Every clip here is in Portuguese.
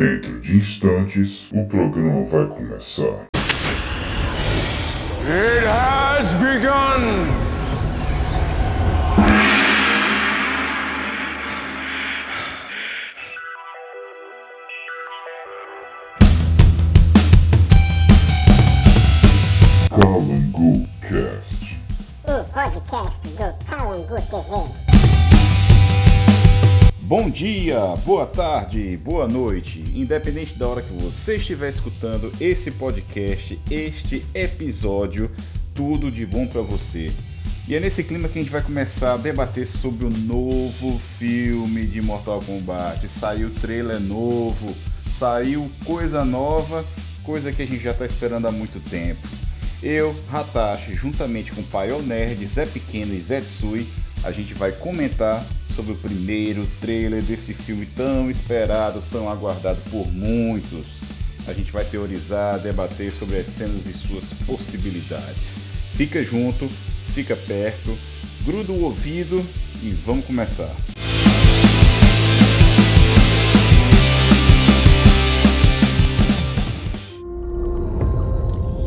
Dentro de instantes, o programa vai começar. It has begun! Calango Cast. O podcast do Calango TV. Bom dia, boa tarde, boa noite, independente da hora que você estiver escutando esse podcast, este episódio, tudo de bom pra você. E é nesse clima que a gente vai começar a debater sobre o novo filme de Mortal Kombat. Saiu trailer novo, saiu coisa nova, coisa que a gente já tá esperando há muito tempo. Eu, Hatashi, juntamente com o Paiol Nerd, Zé Pequeno e Zé Tsui, a gente vai comentar sobre o primeiro trailer desse filme tão esperado, tão aguardado por muitos. A gente vai teorizar, debater sobre as cenas e suas possibilidades. Fica junto, fica perto, gruda o ouvido e vamos começar.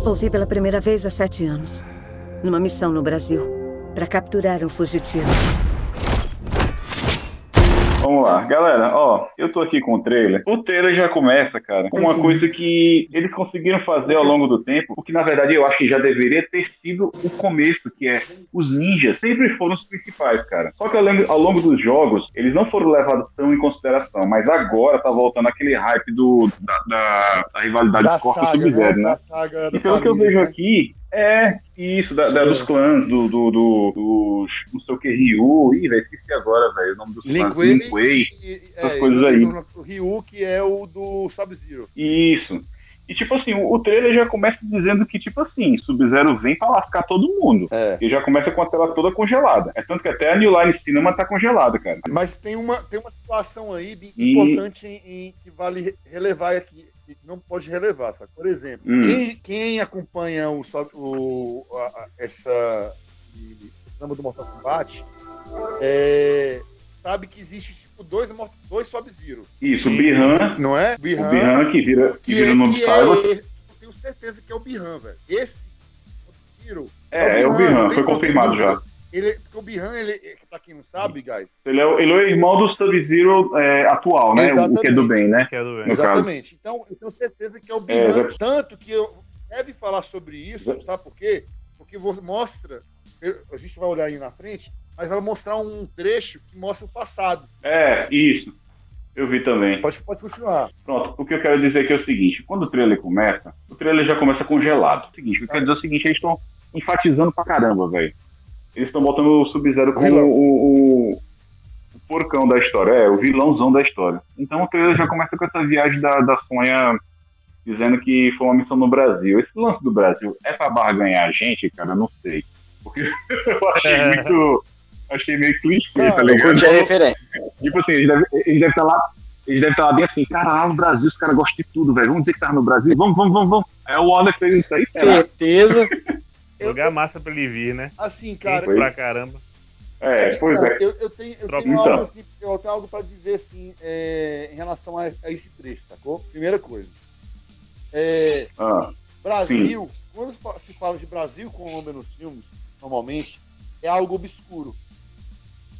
Ouvi pela primeira vez há sete anos. Numa missão no Brasil. Para capturar um fugitivo. Vamos lá, galera, ó, eu tô aqui com o trailer. O trailer já começa, cara, com uma coisa que eles conseguiram fazer ao longo do tempo, o que na verdade eu acho que já deveria ter sido o começo, que é os ninjas sempre foram os principais, cara. Só que ao longo, ao longo dos jogos, eles não foram levados tão em consideração, mas agora tá voltando aquele hype do, da, da- da rivalidade da Scorpion e saga, Sub-Zero, né? né? Da saga E pelo que eu família, vejo né? aqui, é isso, da, da- dos clãs, do, do, do, dos, não sei o que, Ryu, ih, velho, esqueci agora, velho, o nome dos clãs, Linkway, Linkway, e- essas é, coisas aí. O Ryu, que é o do Sub-Zero. Isso. E tipo assim, o, o trailer já começa dizendo que, tipo assim, Sub-Zero vem pra lascar todo mundo. É. E já começa com a tela toda congelada. É tanto que até a New Line Cinema tá congelada, cara. Mas tem uma, tem uma situação aí bem E- importante em, em- que vale re- relevar aqui, não pode relevar, sabe? Por exemplo, Hum. quem, quem acompanha o, sub- o, a- a- essa, trama do Mortal Kombat é, sabe que existe tipo dois, dois Sub-Zero, Isso, o Bihan, não é? o Bihan que vira, que que, vira é, o nome que do é, eu tenho certeza que é o Bihan, velho. Esse Sub-Zero É, é o Bihan, foi confirmado já. Ele, porque o Bihan, ele, pra quem não sabe, guys, Ele é, o- ele é o irmão do Sub-Zero é, atual, né? O, o que é do bem, né? Que é do bem. No caso. Exatamente. Então, eu tenho certeza que é o É, Bihan. tanto que eu deve falar sobre isso, sabe por quê? Porque mostra, a gente vai olhar aí na frente, mas vai mostrar um trecho que mostra o passado. É, isso. Eu vi também. Pode, pode continuar. Pronto, o que eu quero dizer aqui é o seguinte: quando o trailer começa, o trailer já começa congelado. O seguinte, eu quero dizer o seguinte: eles estão enfatizando pra caramba, velho. Eles estão botando o Sub-Zero como o, o, o porcão da história, é, o vilãozão da história. Então o trailer já começa com essa viagem da, da Sonha dizendo que foi uma missão no Brasil. Esse lance do Brasil é pra barganhar a gente, cara? Eu não sei. Porque eu achei muito. Achei meio clichê, tá ligado? A referência. Tipo assim, eles devem devem estar lá. Eles devem estar lá bem assim, cara, lá no Brasil os caras gostam de tudo, velho. Vamos dizer que tá no Brasil? Vamos, vamos, vamos, vamos. Aí o Warner fez isso aí, será? Certeza. Eu- Lugar massa pra ele vir, né? Assim, Cara, cara, pra caramba. É, pois Então, é. eu, eu tenho, eu tenho então. algo assim, eu tenho algo para dizer assim é, em relação a, a esse trecho, sacou? Primeira coisa. É, Ah, Brasil, quando fa- se fala de Brasil com homem nos filmes, normalmente, é algo obscuro.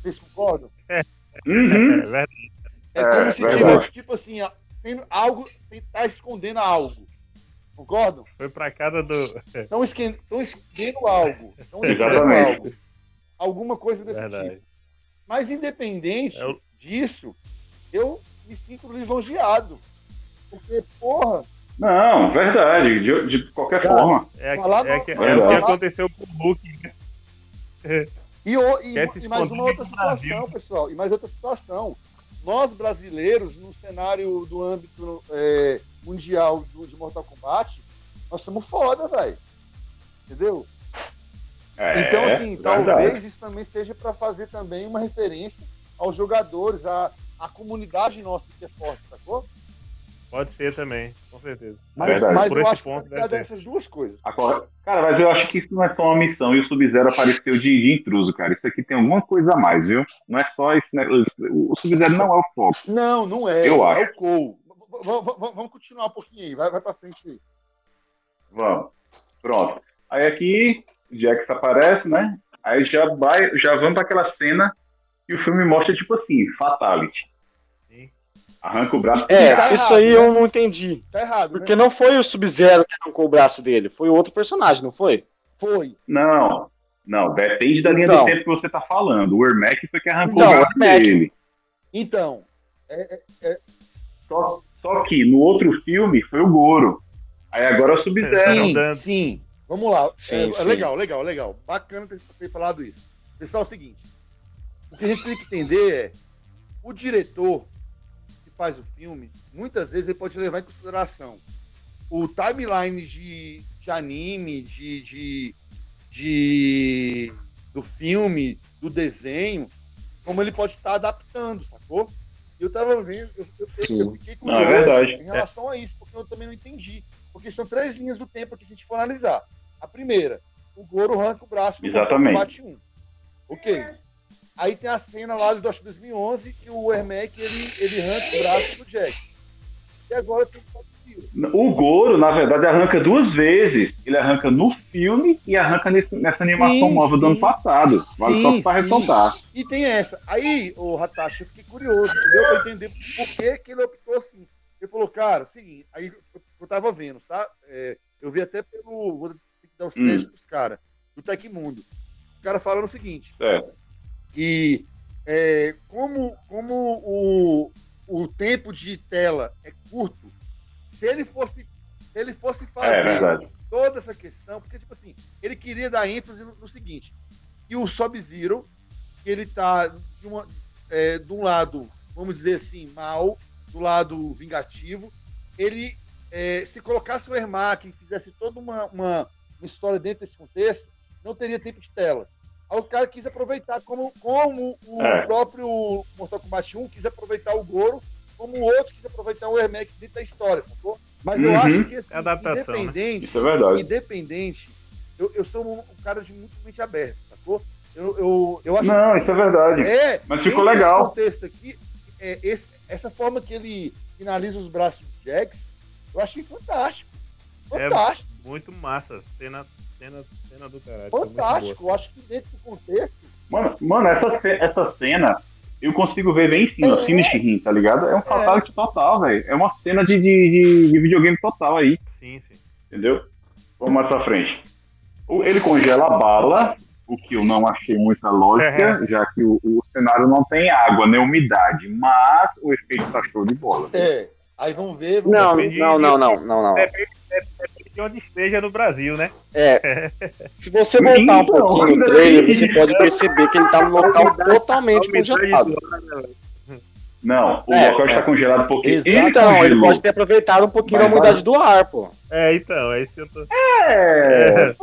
Vocês concordam? uhum. É verdade. É, É, como se verdade. tivesse, tipo assim, sendo algo, tentar escondendo algo. Concordam? Foi pra casa do. Estão escondendo algo. Estão escondendo Exatamente. algo. Alguma coisa desse Verdade. tipo. Mas independente É o- disso, eu me sinto lisonjeado. Porque, porra, Não, verdade. De, de qualquer Cara, forma. É, Falar é, é o que aconteceu com o Hulk. né? E, o- e- e mais uma outra situação, pessoal. E mais outra situação. Nós, brasileiros, no cenário do âmbito é, mundial de Mortal Kombat, nós somos foda, velho. Entendeu? É, então, assim, verdade. talvez isso também seja para fazer também uma referência aos jogadores, à, à comunidade nossa que é forte, sacou? Pode ser também, com certeza. Mas, Verdade. mas Por eu esse acho que ponto, a deve essas duas coisas. Agora- Cara, mas eu acho que isso não é só uma missão e o Sub-Zero apareceu de, de intruso, cara. Isso aqui tem alguma coisa a mais, viu? Não é só esse. né, O Sub-Zero não é o foco. Não, não é. Eu é acho. o Cole. vamos continuar um pouquinho aí. Vai, vai pra frente aí. Vamos. Pronto. Aí aqui, Jax aparece, né? Aí já vai, já vamos para aquela cena que o filme mostra, tipo assim, fatality. Arranca o braço. É, Tá isso errado, aí né? eu não entendi. Tá errado, Porque né? não foi o Sub-Zero que arrancou o braço dele, foi outro personagem, não foi? Foi. Não, não, depende da linha Então. do tempo que você tá falando. O Ermac foi que arrancou Então, o braço Ermac. dele. Então, Só, só que no outro filme foi o Goro. Aí agora é o Sub-Zero. sim, dando. sim. Vamos lá. Sim, É, é sim. legal, legal, legal. Bacana ter, ter falado isso. Pessoal, é o seguinte. O que a gente tem que entender é o diretor faz o filme, muitas vezes ele pode levar em consideração o timeline de, de anime, de, de, de- do filme, do desenho, como ele pode estar adaptando, sacou? Eu tava vendo, eu, eu, eu- fiquei Não, é curioso verdade. em relação a isso, porque eu também não entendi. Porque são três linhas do tempo aqui, se a gente for analisar. A primeira, o Goro arranca o braço do Exatamente. Kombat 1. Ok. Aí tem a cena lá do que 2011 que o Ermac ele, ele arranca o braço do Jax. E agora tem o Goro, na verdade, arranca duas vezes. Ele arranca no filme e arranca nesse- nessa Sim, animação do sim. ano passado. Vale Sim, só pra sim. ressaltar. E tem essa. Aí, o Hatashi, eu fiquei curioso, entendeu? Pra entender por que, que ele optou assim. Ele falou, cara, seguinte, aí eu, tava vendo, sabe? É, eu vi até pelo. Vou dar os Hum. créditos pros caras, do Tecmundo. O cara falando o seguinte, Certo. Que é, como, como o, o tempo de tela é curto, se ele fosse, se ele fosse É, fazer verdade. toda essa questão, porque, tipo assim, ele queria dar ênfase no, no seguinte, que o Sub-Zero, ele tá de, uma, é, de um lado, vamos dizer assim, mal, do lado vingativo, ele, é, se colocasse o Ermac e fizesse toda uma, uma, uma história dentro desse contexto, não teria tempo de tela. Aí o cara quis aproveitar, como, como o É. próprio Mortal Kombat 1 quis aproveitar o Goro, como o outro quis aproveitar o Ermac dentro da história, sacou? Mas eu Uhum. acho que, assim, É adaptação, né? independente, Isso é verdade. independente, eu, eu sou um, um cara de muito mente aberta, sacou? Eu, eu, eu acho Não, que isso é verdade. é, Mas ficou legal. Contexto aqui, é, esse- essa forma que ele finaliza os braços do Jax, eu achei fantástico. É, Fantástico, Muito massa. Cena, cena, cena do caralho. fantástico. Eu acho que dentro do contexto, Mano, mano essa, essa cena eu consigo ver bem em cima, É. finish him, tá ligado? É um fatality total, velho. É uma cena de, de, de- de videogame total aí, Sim, sim. entendeu? Vamos mais pra frente. Ele congela a bala, o que eu não achei muita lógica, já que o, o cenário não tem água nem umidade, mas o efeito tá show de bola. é. Aí vamos ver. Vamos Não, ver. Não, de- não, não, não, não. Depende, depende de onde esteja no Brasil, né? É. Se você voltar um pouquinho no ainda trailer, você pode perceber que ele tá num local totalmente A congelado. né? Não, o É, local é. está congelado porque Exato. ele Então, ele pode ter aproveitado um pouquinho da Mas umidade do ar, pô. É, então, é isso que eu tô. É,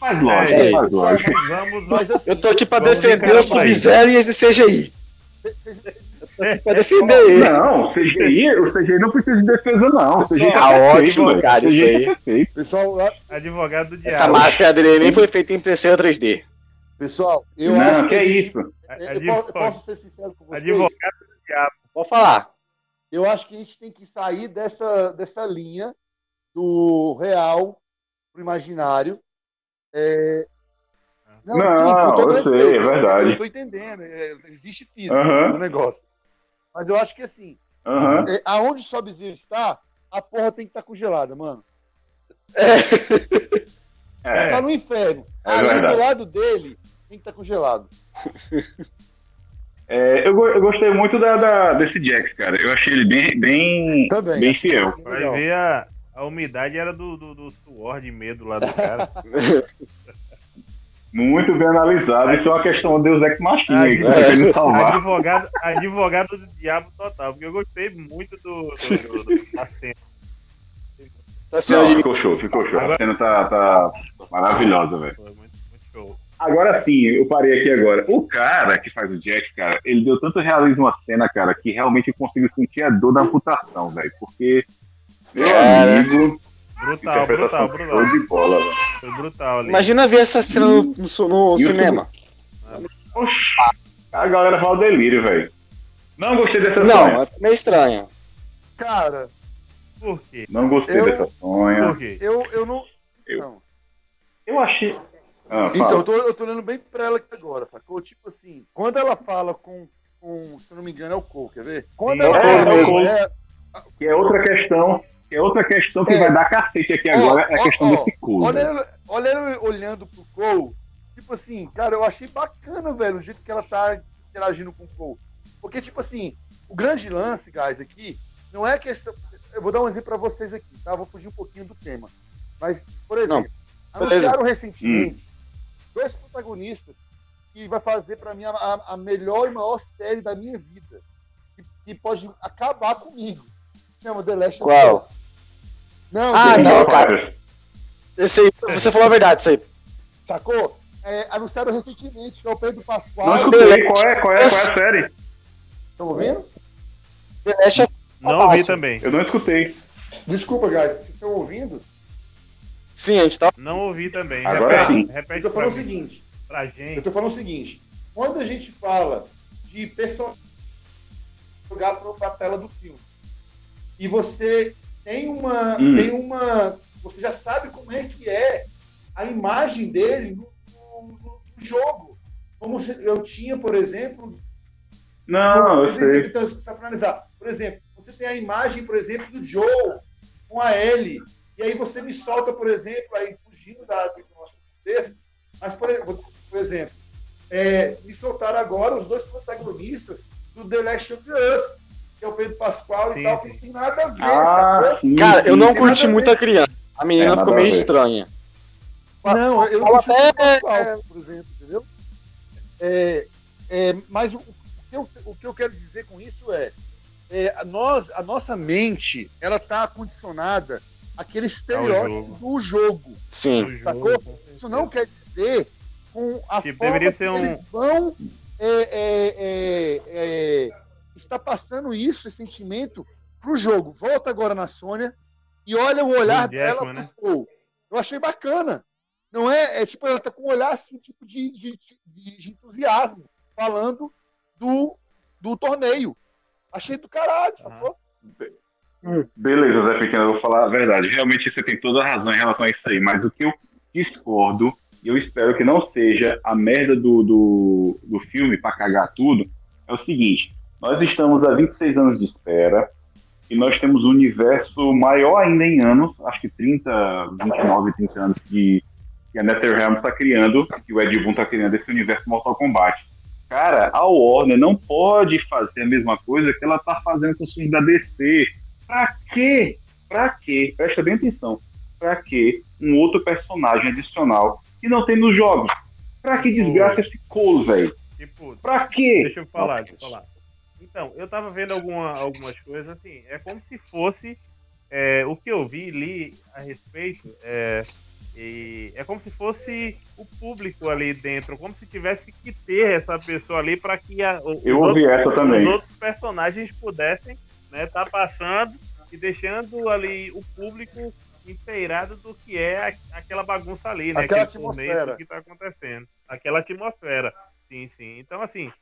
faz lógica, É, faz Só, lógica. mas, Vamos, assim, Eu tô aqui pra Vamos defender o o. Sub-Zero e esse CGI. Pra defender ele. Não, o CGI, o CGI não precisa de defesa, não. O CGI Tá tá ótimo, cara, isso aí. tá perfeito. pessoal, lá- advogado do diabo. Essa máscara dele nem foi feita em impressora 3D. pessoal, eu não, acho que é isso. eu, eu posso, eu posso ser sincero com vocês? Advogado do diabo. Pode falar. Eu acho que a gente tem que sair dessa, dessa linha do real pro imaginário. É... Não, com todo eu sei, é verdade. Eu tô entendendo. é, existe física Aham. no negócio. Mas eu acho que assim, é, aonde o Sub-Zero está, a porra tem que estar congelada, mano. É. Tá no inferno. É Ali do lado dele tem que estar congelado. É, eu, eu gostei muito da, da- desse Jax, cara. Eu achei ele bem, bem, Também. bem fiel. bem Vai ver a, a umidade era do, do, do suor de medo lá do cara. Muito bem analisado. Isso é uma questão de Deus aí, que Ah, tá é. advogado, advogado do diabo total, porque eu gostei muito do, do, do- do- da cena. Tá Não, ficou show, ficou show. A Agora- cena tá, tá maravilhosa, velho. Foi muito, muito show. Agora sim, eu parei aqui agora. O cara que faz o Jax, cara, ele deu tanto realismo à cena, cara, que realmente eu consigo sentir a dor da amputação, velho. Porque, meu Cara. amigo, Brutal, brutal, brutal. de bola, velho. Foi brutal ali. Imagina ver essa cena no, no- no cinema. Oxi, a galera fala delírio, velho. Não gostei dessa Não, cena. é meio estranho. Cara, Por quê? Não gostei Eu- dessa sonha. Por quê? Eu, eu não. Eu- Não. Eu achei. Ah, Então, eu tô, eu tô olhando bem pra ela aqui agora, sacou? Tipo assim, quando ela fala com, com se eu não me engano, é o Cole, quer ver? Quando Sim, ela é o fala mesmo. ela- Que é outra questão. Que é outra questão que É. vai dar cacete aqui Ó, agora. É a ó, questão ó, desse cu. olha, velho. ela- olha ela olhando pro Cole, tipo assim, cara, eu achei bacana, velho, o jeito que ela tá interagindo com o Cole. Porque, tipo assim, o grande lance, guys, aqui, não é questão. Eu vou dar um exemplo pra vocês aqui, tá? Vou fugir um pouquinho do tema. Mas, por exemplo, beleza. anunciaram recentemente dois protagonistas que vai fazer pra mim a, a- melhor e maior série da minha vida. Que, que pode acabar comigo. Chama The Last of? Us. Não, Ah, não, cara. Esse aí, você falou a verdade, isso aí. Sacou? É, anunciaram recentemente que é o Pedro Não Pascoal. escutei. Qual é, qual é, qual é a série? Estão ouvindo? The Last of Não ouvi também. Eu não escutei. Desculpa, guys, vocês estão ouvindo? Sim, a gente tá. Não ouvi também. Agora repete, sim. repete Eu tô falando o seguinte. pra Eu gente. tô falando o seguinte. Quando a gente fala de pessoa jogar pra tela do filme e você tem uma, Hum. tem uma, você já sabe como é que é a imagem dele no, no- no jogo. Como se- eu tinha, por exemplo, Não, eu sei. Então, só finalizar, por exemplo, você tem a imagem, por exemplo, do Joe com a Ellie, e aí você me solta, por exemplo, aí fugindo da, do nosso contexto, mas, por, exemplo- por exemplo, é, me soltaram agora os dois protagonistas do The Last of Us, que é o Pedro Pascoal Sim, e tal, sim. que não tem nada a ver, Ah, sim, Cara, eu sim. não tem nada curti a muito a criança. A menina É, ficou meio estranha. Não, eu não até- Pascoal, por exemplo, entendeu? É, é, mas o, o que eu, o que eu quero dizer com isso é, é, a, nós, a nossa mente, ela está condicionada àquele estereótipo jogo. do jogo. Sim. Jogo, Sacou? com Isso não quer dizer com a Tipo, forma que um- eles vão é, é, é, é, está passando isso, esse sentimento, pro jogo. Volta agora na Sônia e olha o olhar Do dela Jackman, pro né? Paul. Eu achei bacana. Não é, é tipo, ela tá com um olhar assim, tipo de, de, de- de entusiasmo, falando do, do torneio. Achei do caralho, sacou? Beleza, Zé Pequeno, eu vou falar a verdade. Realmente você tem toda a razão em relação a isso aí, mas o que eu discordo, e eu espero que não seja a merda do, do, do filme para cagar tudo, é o seguinte: nós estamos há 26 anos de espera e nós temos um universo maior ainda em anos, acho que 30, 29, 30 anos que, que a NetherRealm está criando, que o Ed Boon está criando esse universo Mortal Kombat. Cara, a Warner não pode fazer a mesma coisa que ela tá fazendo com os filmes da DC. Pra quê? Pra quê? Presta bem atenção. Pra quê um outro personagem adicional que não tem nos jogos? Pra que desgraça esse colo, velho? Tipo, Pra quê? Deixa eu falar, deixa eu falar. Então, eu tava vendo alguma, algumas coisas, assim, é como se fosse é, o que eu vi li a respeito, é, e é como se fosse o público ali dentro, como se tivesse que ter essa pessoa ali para que a, o- os, Eu ouvi outros, essa os também. outros personagens pudessem né, tá passando e deixando ali o público inteirado do que é a- aquela bagunça ali, né? Aquela atmosfera. que tá acontecendo. Aquela atmosfera. Sim, sim. Então, assim,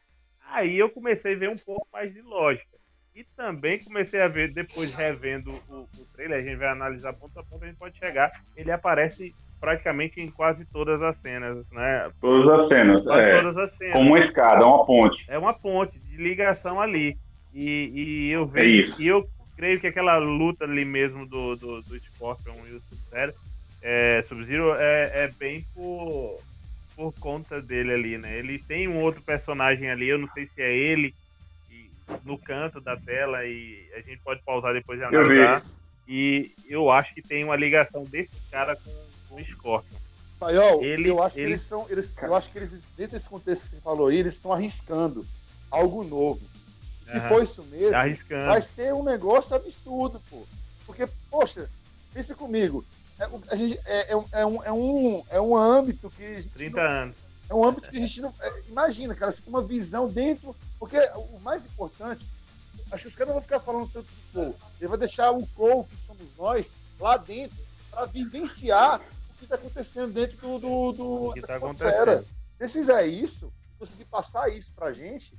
aí eu comecei a ver um pouco mais de lógica. E também comecei a ver, depois revendo o, o trailer, a gente vai analisar ponto a ponto, a gente pode chegar. Ele aparece praticamente em quase todas as cenas, né? Todas as cenas. Quase É, todas as cenas. como uma escada, uma ponte. É uma ponte de ligação ali. E, e eu É vejo, isso. e eu creio que aquela luta ali mesmo do, do, do Scorpion e o Sub-Zero, é, Sub-Zero é, é bem por, por conta dele ali, né? Ele tem um outro personagem ali, eu não sei se é ele, e- no canto da tela, e a gente pode pausar depois e Eu vi. analisar. E eu acho que tem uma ligação desse cara com, com o Scorpion. Paiol, Ele- eu acho que ele- eles estão. Eles, eu acho que eles, dentro desse contexto que você falou aí, eles estão arriscando algo novo. Se Aham. for isso mesmo, Tá arriscando. vai ser um negócio absurdo, pô. Porque, poxa, pense comigo. É, a gente, é, é um, é, um, é, um, é um âmbito que a gente 30 não- anos. é um âmbito que a gente não. é, imagina, cara, você tem uma visão dentro. Porque o mais importante, acho que os caras não vão ficar falando tanto do Cole. Ele vai deixar o Cole, que somos nós, lá dentro, para vivenciar o que está acontecendo dentro do, do, do que tá acontecendo. Se eles fizerem isso, conseguir passar isso pra gente,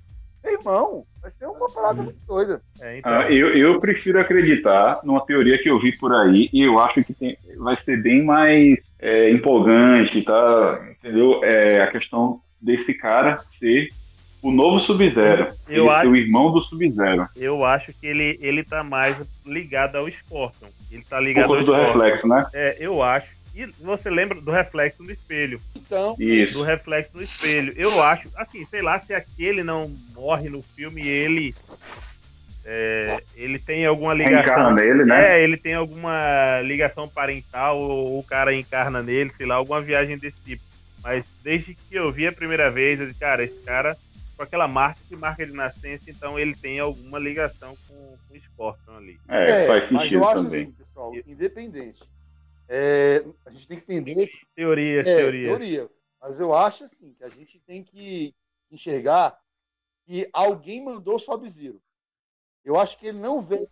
irmão, vai ser uma parada muito doida. É, então, Ah, eu, eu prefiro acreditar numa teoria que eu vi por aí e eu acho que tem- vai ser bem mais é, empolgante, tá? Entendeu? É, a questão desse cara ser o novo Sub-Zero. Eu Ele acho- ser o irmão do Sub-Zero. eu acho que ele, ele tá mais ligado ao Scorpion. Ele tá Por ligado ao conta do Scorpion. reflexo, né? É, eu acho. E você lembra do reflexo no espelho? Então, Isso. Do reflexo no espelho. Eu acho, assim, sei lá se aquele não morre no filme ele. é, ele tem alguma ligação. Reencarna nele, né? É, ele tem alguma ligação parental, ou o cara encarna nele, sei lá, alguma viagem desse tipo. Mas desde que eu vi a primeira vez, eu disse, cara, esse cara, com aquela marca que marca de nascença, então ele tem alguma ligação com, com o Scorpion ali. É, faz mas sentido eu acho também. assim, pessoal, independente. É, a gente tem que entender que Teorias, é, teorias. teoria. Mas eu acho assim que a gente tem que enxergar que alguém mandou o Sub-Zero. Eu acho que ele não veio.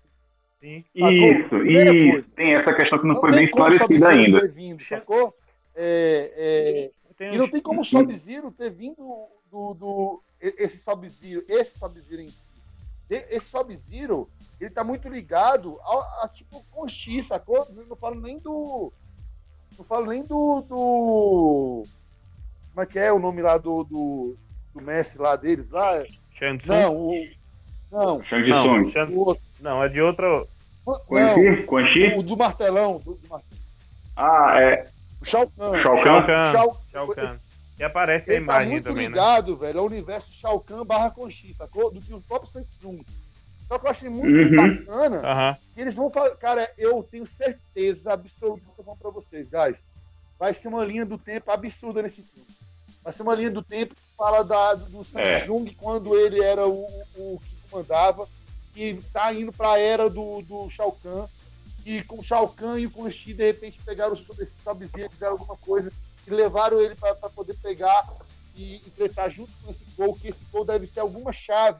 Sim. Sacou? Isso, e coisa. tem essa questão que não, foi tem bem esclarecida ainda. ter vindo, sacou? É, é, e não tem como o Sub-Zero ter vindo do, do esse Sub-Zero, esse Sub-Zero em si. Esse Sub-Zero, ele tá muito ligado a, a, tipo Conchi, sacou? Não não falo nem do não falo nem do, do como é que é o nome lá do do, do Messi lá deles lá? Shang? Não, o não, Shang Não. Shang- não, é de outra. Quan Não, Chi? Quan Chi? o do martelão, do, do martelão. Ah, é. O Shao Kahn. Shao Shao Kahn? Kahn. Shao- Shao Kahn. Que aparece a Ele tá imagem muito também, né? ligado, velho, ao universo Shao Kahn barra Conchi, sacou? Do que o próprio Samsung. Só que eu achei muito Uhum. bacana Aham. que eles vão fazer. Cara, eu tenho certeza absoluta que eu tô falando pra vocês, guys. Vai ser uma linha do tempo absurda nesse filme. Vai ser uma linha do tempo que fala da, do É. Samsung quando ele era o, o que comandava, que tá indo pra era do, do Shao Kahn. E com o Shao Kahn e o Quan Chi, de repente, pegaram esse Sub-Zero, fizeram alguma coisa e levaram ele pra pra poder pegar e enfrentar junto com esse gol, que esse gol deve ser alguma chave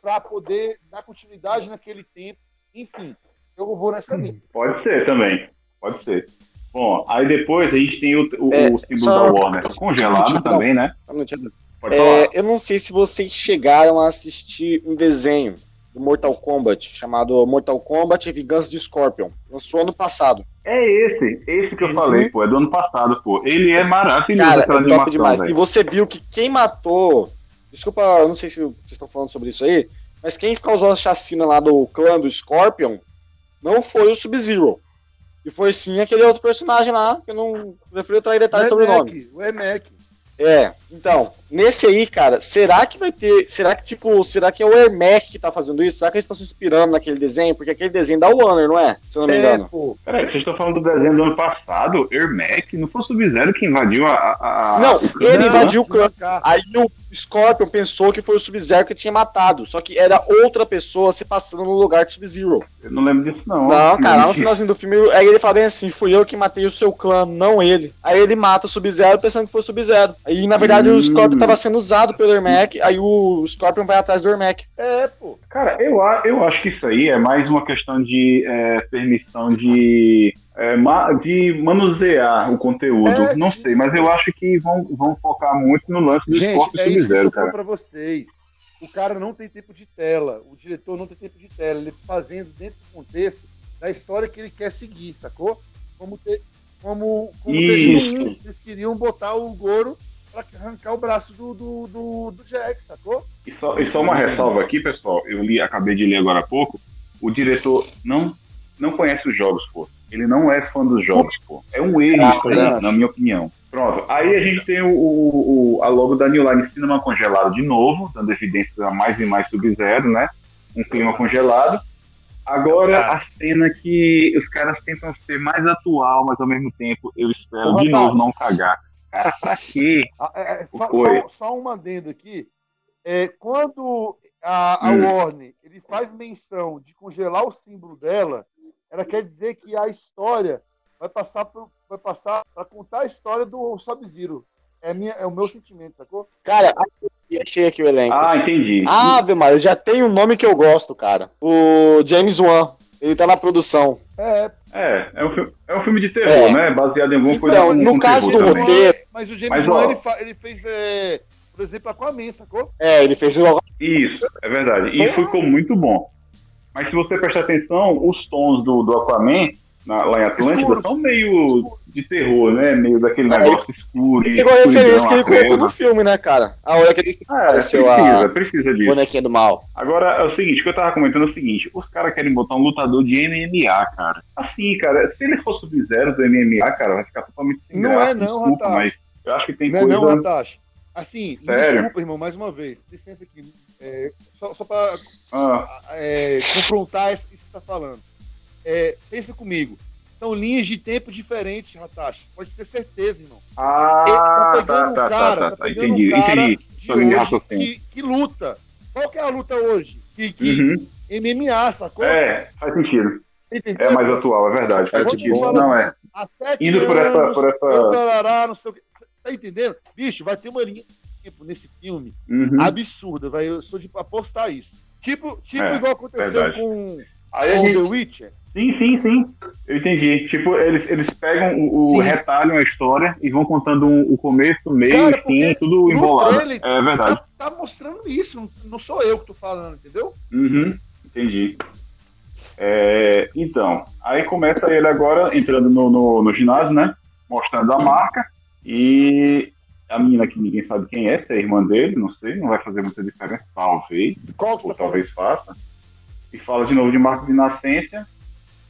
para poder dar continuidade naquele tempo. Enfim, eu vou nessa linha. Pode ser também. Pode ser. Bom, aí depois a gente tem o, o, É, o símbolo só- da Warner congelado Não. também, né? Só um minutinho. É, eu não sei se vocês chegaram a assistir um desenho do Mortal Kombat chamado Mortal Kombat Vingança de Scorpion. Lançou ano passado. É esse, esse que eu falei, pô, é do ano passado, pô. Ele é maravilhoso, Cara, aquela é top animação, demais. E velho. você viu que quem matou. Desculpa, eu não sei se vocês estão falando sobre isso aí, mas quem causou a chacina lá do clã do Scorpion não foi o Sub-Zero. E foi sim aquele outro personagem lá, que eu não prefiro trair detalhes sobre o nome. O Emek. É, então, nesse aí, cara, será que vai ter. Será que, tipo, será que é o Ermac que tá fazendo isso? Será que eles estão se inspirando naquele desenho? Porque aquele desenho da Warner, não é? Se eu não me É, engano. pô. Peraí, vocês estão falando do desenho do ano passado, Ermac? Não foi o Sub-Zero que invadiu a. a- a- Não, ele invadiu o clã. Cá. Aí o Scorpion pensou que foi o Sub-Zero que tinha matado. Só que era outra pessoa se passando no lugar do Sub-Zero. Eu não lembro disso, não. Não, cara, lá no finalzinho do filme, aí ele fala bem assim: fui eu que matei o seu clã, não ele. Aí ele mata o Sub-Zero pensando que foi o Sub-Zero. Aí, na verdade, o Hum. Scorpion tava sendo usado pelo Ermac, aí o Scorpion vai atrás do Ermac. É, pô. Cara, eu, eu acho que isso aí é mais uma questão de é, permissão de, é, de manusear o conteúdo. É, não sim. sei, mas eu acho que vão, vão focar muito no lance do esporte Gente, é que eu Sub-Zero, cara. pra vocês. O cara não tem tempo de tela. O diretor não tem tempo de tela. Ele fazendo dentro do contexto da história que ele quer seguir, sacou? Como, ter, como, como Isso. um, eles queriam botar o Goro pra arrancar o braço do, do, do, do Jack, sacou? E só, e só uma ressalva aqui, pessoal. Eu li, acabei de ler agora há pouco. O diretor não, não conhece os jogos, pô. Ele não é fã dos jogos, pô. É um erro isso aí, na minha opinião. Pronto. Aí a gente tem o, o- o- a logo da New Line Cinema congelado de novo, dando evidência a mais e mais Sub-Zero, né? Um clima congelado. Agora a cena que os caras tentam ser mais atual, mas ao mesmo tempo eu espero Ô, de novo Rapazi. não cagar. Cara, pra quê? Ah, é, é, O só, só, só um adendo aqui. É, quando a, a Hum. Warner ele faz menção de congelar o símbolo dela, ela quer dizer que a história vai passar por, vai passar para contar a história do Sub-Zero. É, minha, é o meu sentimento, sacou? Cara, achei- aqui o elenco. Ah, entendi. Ave Maria, já tem um nome que eu gosto, cara. O James Wan. Ele tá na produção. É, É, é um, filme, é um filme de terror, É. né? Baseado em alguma coisa Então, com, no caso do também. roteiro- mas o James Mas, Wan ele, ele fez é, Por exemplo, Aquaman, sacou? É, ele fez igual. Isso, é verdade. E ficou muito bom. Mas se você prestar atenção, os tons do, do Aquaman na- lá em Atlântida Escuros. são meio de terror, né? Meio daquele É, negócio escuro. e Pegou a referência que ele colocou no filme, né, cara? A hora que ele É, apareceu precisa, a precisa disso. bonequinha do mal. Agora, é o seguinte, o que eu tava comentando é o seguinte, os caras querem botar um lutador de MMA, cara. Assim, cara, se ele for sub-zero do MMA, cara, vai ficar totalmente sem Não graça, é não, desculpa, mas eu acho que tem Não é coisa... não, Ratache. Assim, me Sério? desculpa, irmão, mais uma vez. Licença aqui. É, só, só pra Ah, é, confrontar isso que você tá falando. É, pensa comigo. São linhas de tempo diferentes, Ratache. Pode ter certeza, irmão. ah Ele tá tá, pegando um tá, cara, tá, tá tá, pegando entendi, um cara entendi. de hoje que, que luta. Qual que é a luta hoje? Que, que Uhum. MMA, sacou? É, faz sentido. Entendeu? É mais atual, é verdade, faz sentido. Não, assim, é. há sete Indo por essa- anos, por essa- tarará, não sei o que. Tá entendendo? Bicho, vai ter uma linha tempo nesse filme Uhum. absurda, vai. Eu sou de apostar isso. Tipo, tipo É, igual aconteceu verdade. com, Aí com The gente... Witcher. Sim, sim, sim. Eu entendi. Tipo, eles, eles pegam o, o retalham a história e vão contando um- o começo, o meio, Cara, o fim, tudo embolado. trailer É verdade. Tá, tá mostrando isso, não, não sou eu que tô falando, entendeu? Uhum, entendi. É, então, aí começa ele agora entrando no, no, no ginásio, né? Mostrando a marca. E a menina que ninguém sabe quem é, se é a irmã dele, não sei, não vai fazer muita diferença, talvez, Qual ou tá talvez faça. E fala de novo de marca de nascença.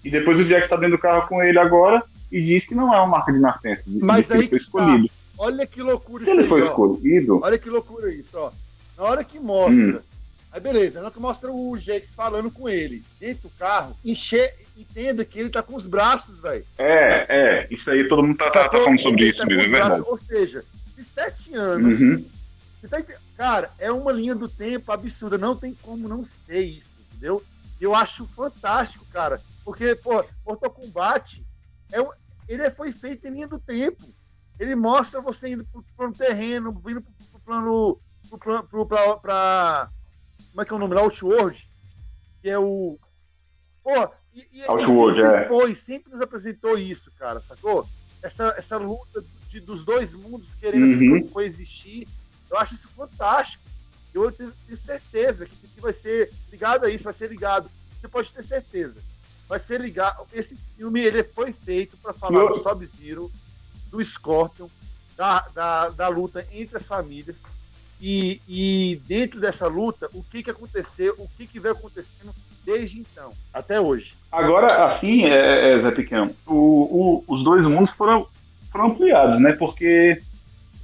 E depois o Jack está dentro do carro com ele agora e diz que não é uma marca de nascença. Mas que ele aí foi tá. escolhido. Olha que loucura Se isso ele aí, foi ó. escolhido, Olha que loucura isso, ó. Na hora que mostra. Hum. Aí beleza, na hora que mostra o Jax falando com ele dentro do carro, enche, entenda que ele tá com os braços, velho. é, é. Isso aí todo mundo tá, tá, tá falando sobre isso tá mesmo, é os verdade. braços, Ou seja, de sete anos. Uhum. Você tá Cara, é uma linha do tempo absurda. Não tem como não ser isso, entendeu? Eu acho fantástico, cara. Porque, pô, Mortal Kombat, é ele foi feito em linha do tempo. Ele mostra você indo pro plano terreno, vindo pro, pro plano. Pro, plano- pro, pra, pra- Como é que é o nome? lá? Outworld. Que é o. Pô, e, e, e Outworld, sempre é. foi, sempre nos apresentou isso, cara, sacou? Essa, essa luta de, dos dois mundos querendo Uhum. co- coexistir. Eu acho isso fantástico. Eu tenho, tenho certeza que isso aqui vai ser ligado a isso, vai ser ligado. Você pode ter certeza. Vai ser ligado. Esse filme ele foi feito para falar Eu- do Sub-Zero, do Scorpion, da, da, da luta entre as famílias. E, e dentro dessa luta, o que, que aconteceu, o que, que veio acontecendo desde então, até hoje. Agora, assim, é, é, Zé Pequeno, o, o- os dois mundos foram, foram ampliados, né? Porque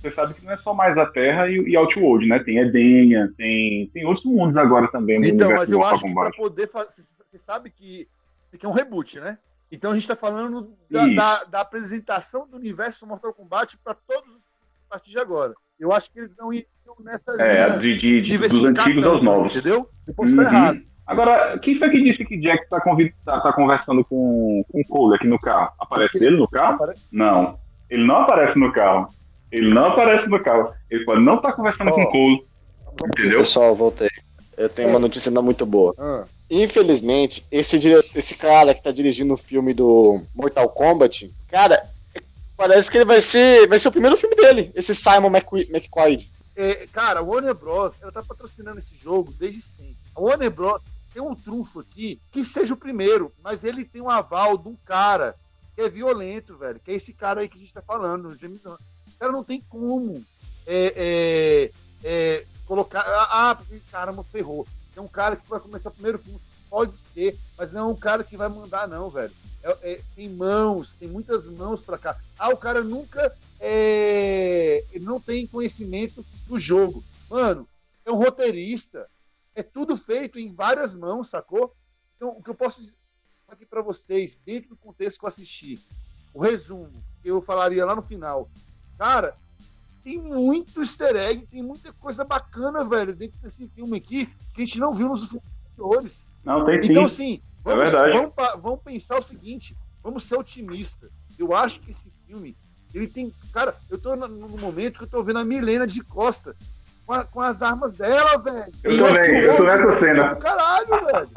você sabe que não é só mais a Terra e, e Outworld, né? Tem Edenha, tem, tem outros mundos agora também Então, mas eu acho que para poder fazer. Você sabe que aqui é um reboot, né? Então a gente está falando da, da- da apresentação do universo Mortal Kombat para todos os a partir de agora. Eu acho que eles não iriam nessa É, linha de, de- dos antigos aos novos. Entendeu? Eu posso estar Uhum. errado. Agora, quem foi que disse que Jack tá, convid... tá, tá conversando com, com o Cole aqui no carro? Aparece ele no carro? Apare- Não. Ele não aparece no carro. Ele não aparece no carro. Ele pode não estar conversando Ó. com o Cole. Entendeu? Pessoal, voltei. Eu tenho uma notícia não muito boa. Ah, Infelizmente, esse, dire- esse cara que tá dirigindo o filme do Mortal Kombat, cara, parece que ele vai ser, vai ser o primeiro filme dele, esse Simon McQu- McQuaid. é, cara, a Warner Bros. ela tá patrocinando esse jogo desde sempre. A Warner Bros. tem um trunfo aqui que seja o primeiro, mas ele tem um aval de um cara que é violento, velho. Que é esse cara aí que a gente tá falando, o James Gunn. O cara não tem como é, é, é, colocar. Ah, porque, caramba, ferrou. Tem um cara que vai começar o primeiro filme. Pode ser, mas não é um cara que vai mandar, não, velho. É- é- tem mãos, tem muitas mãos pra cá. Ah, o cara nunca é, não tem conhecimento do jogo. Mano, é um roteirista. É tudo feito em várias mãos, sacou? Então, o que eu posso dizer aqui pra vocês, dentro do contexto que eu assisti, o resumo, que eu falaria lá no final. Cara, tem muito easter egg, tem muita coisa bacana, velho, dentro desse filme aqui, que a gente não viu nos filmes anteriores. Não, tem sim. Então, assim, vamos, verdade. vamos, vamos pensar o seguinte: vamos ser otimistas. Eu acho que esse filme, ele tem. Cara, eu tô no, no momento que eu tô vendo a Milena de Costa com, a- com as armas dela, velho. Eu também, eu tô nessa cena. é Caralho, velho.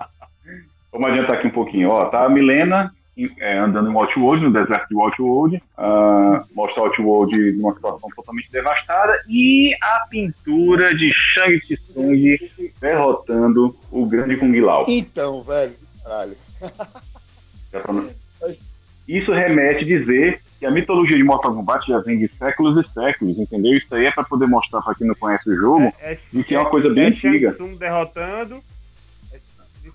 Vamos adiantar aqui um pouquinho. Ó, tá a Milena em- é, andando em Outworld, no deserto de Outworld. Ah, mostra Outworld numa situação totalmente devastada. E a pintura de Shang Tsung derrotando o grande Kung Lao. Então, velho, caralho. Pra- Isso remete a dizer que a mitologia de Mortal Kombat já vem de séculos e séculos, entendeu? Isso aí é para poder mostrar para quem não conhece o jogo É, de que é uma coisa bem é antiga. Shang Tsung derrotando.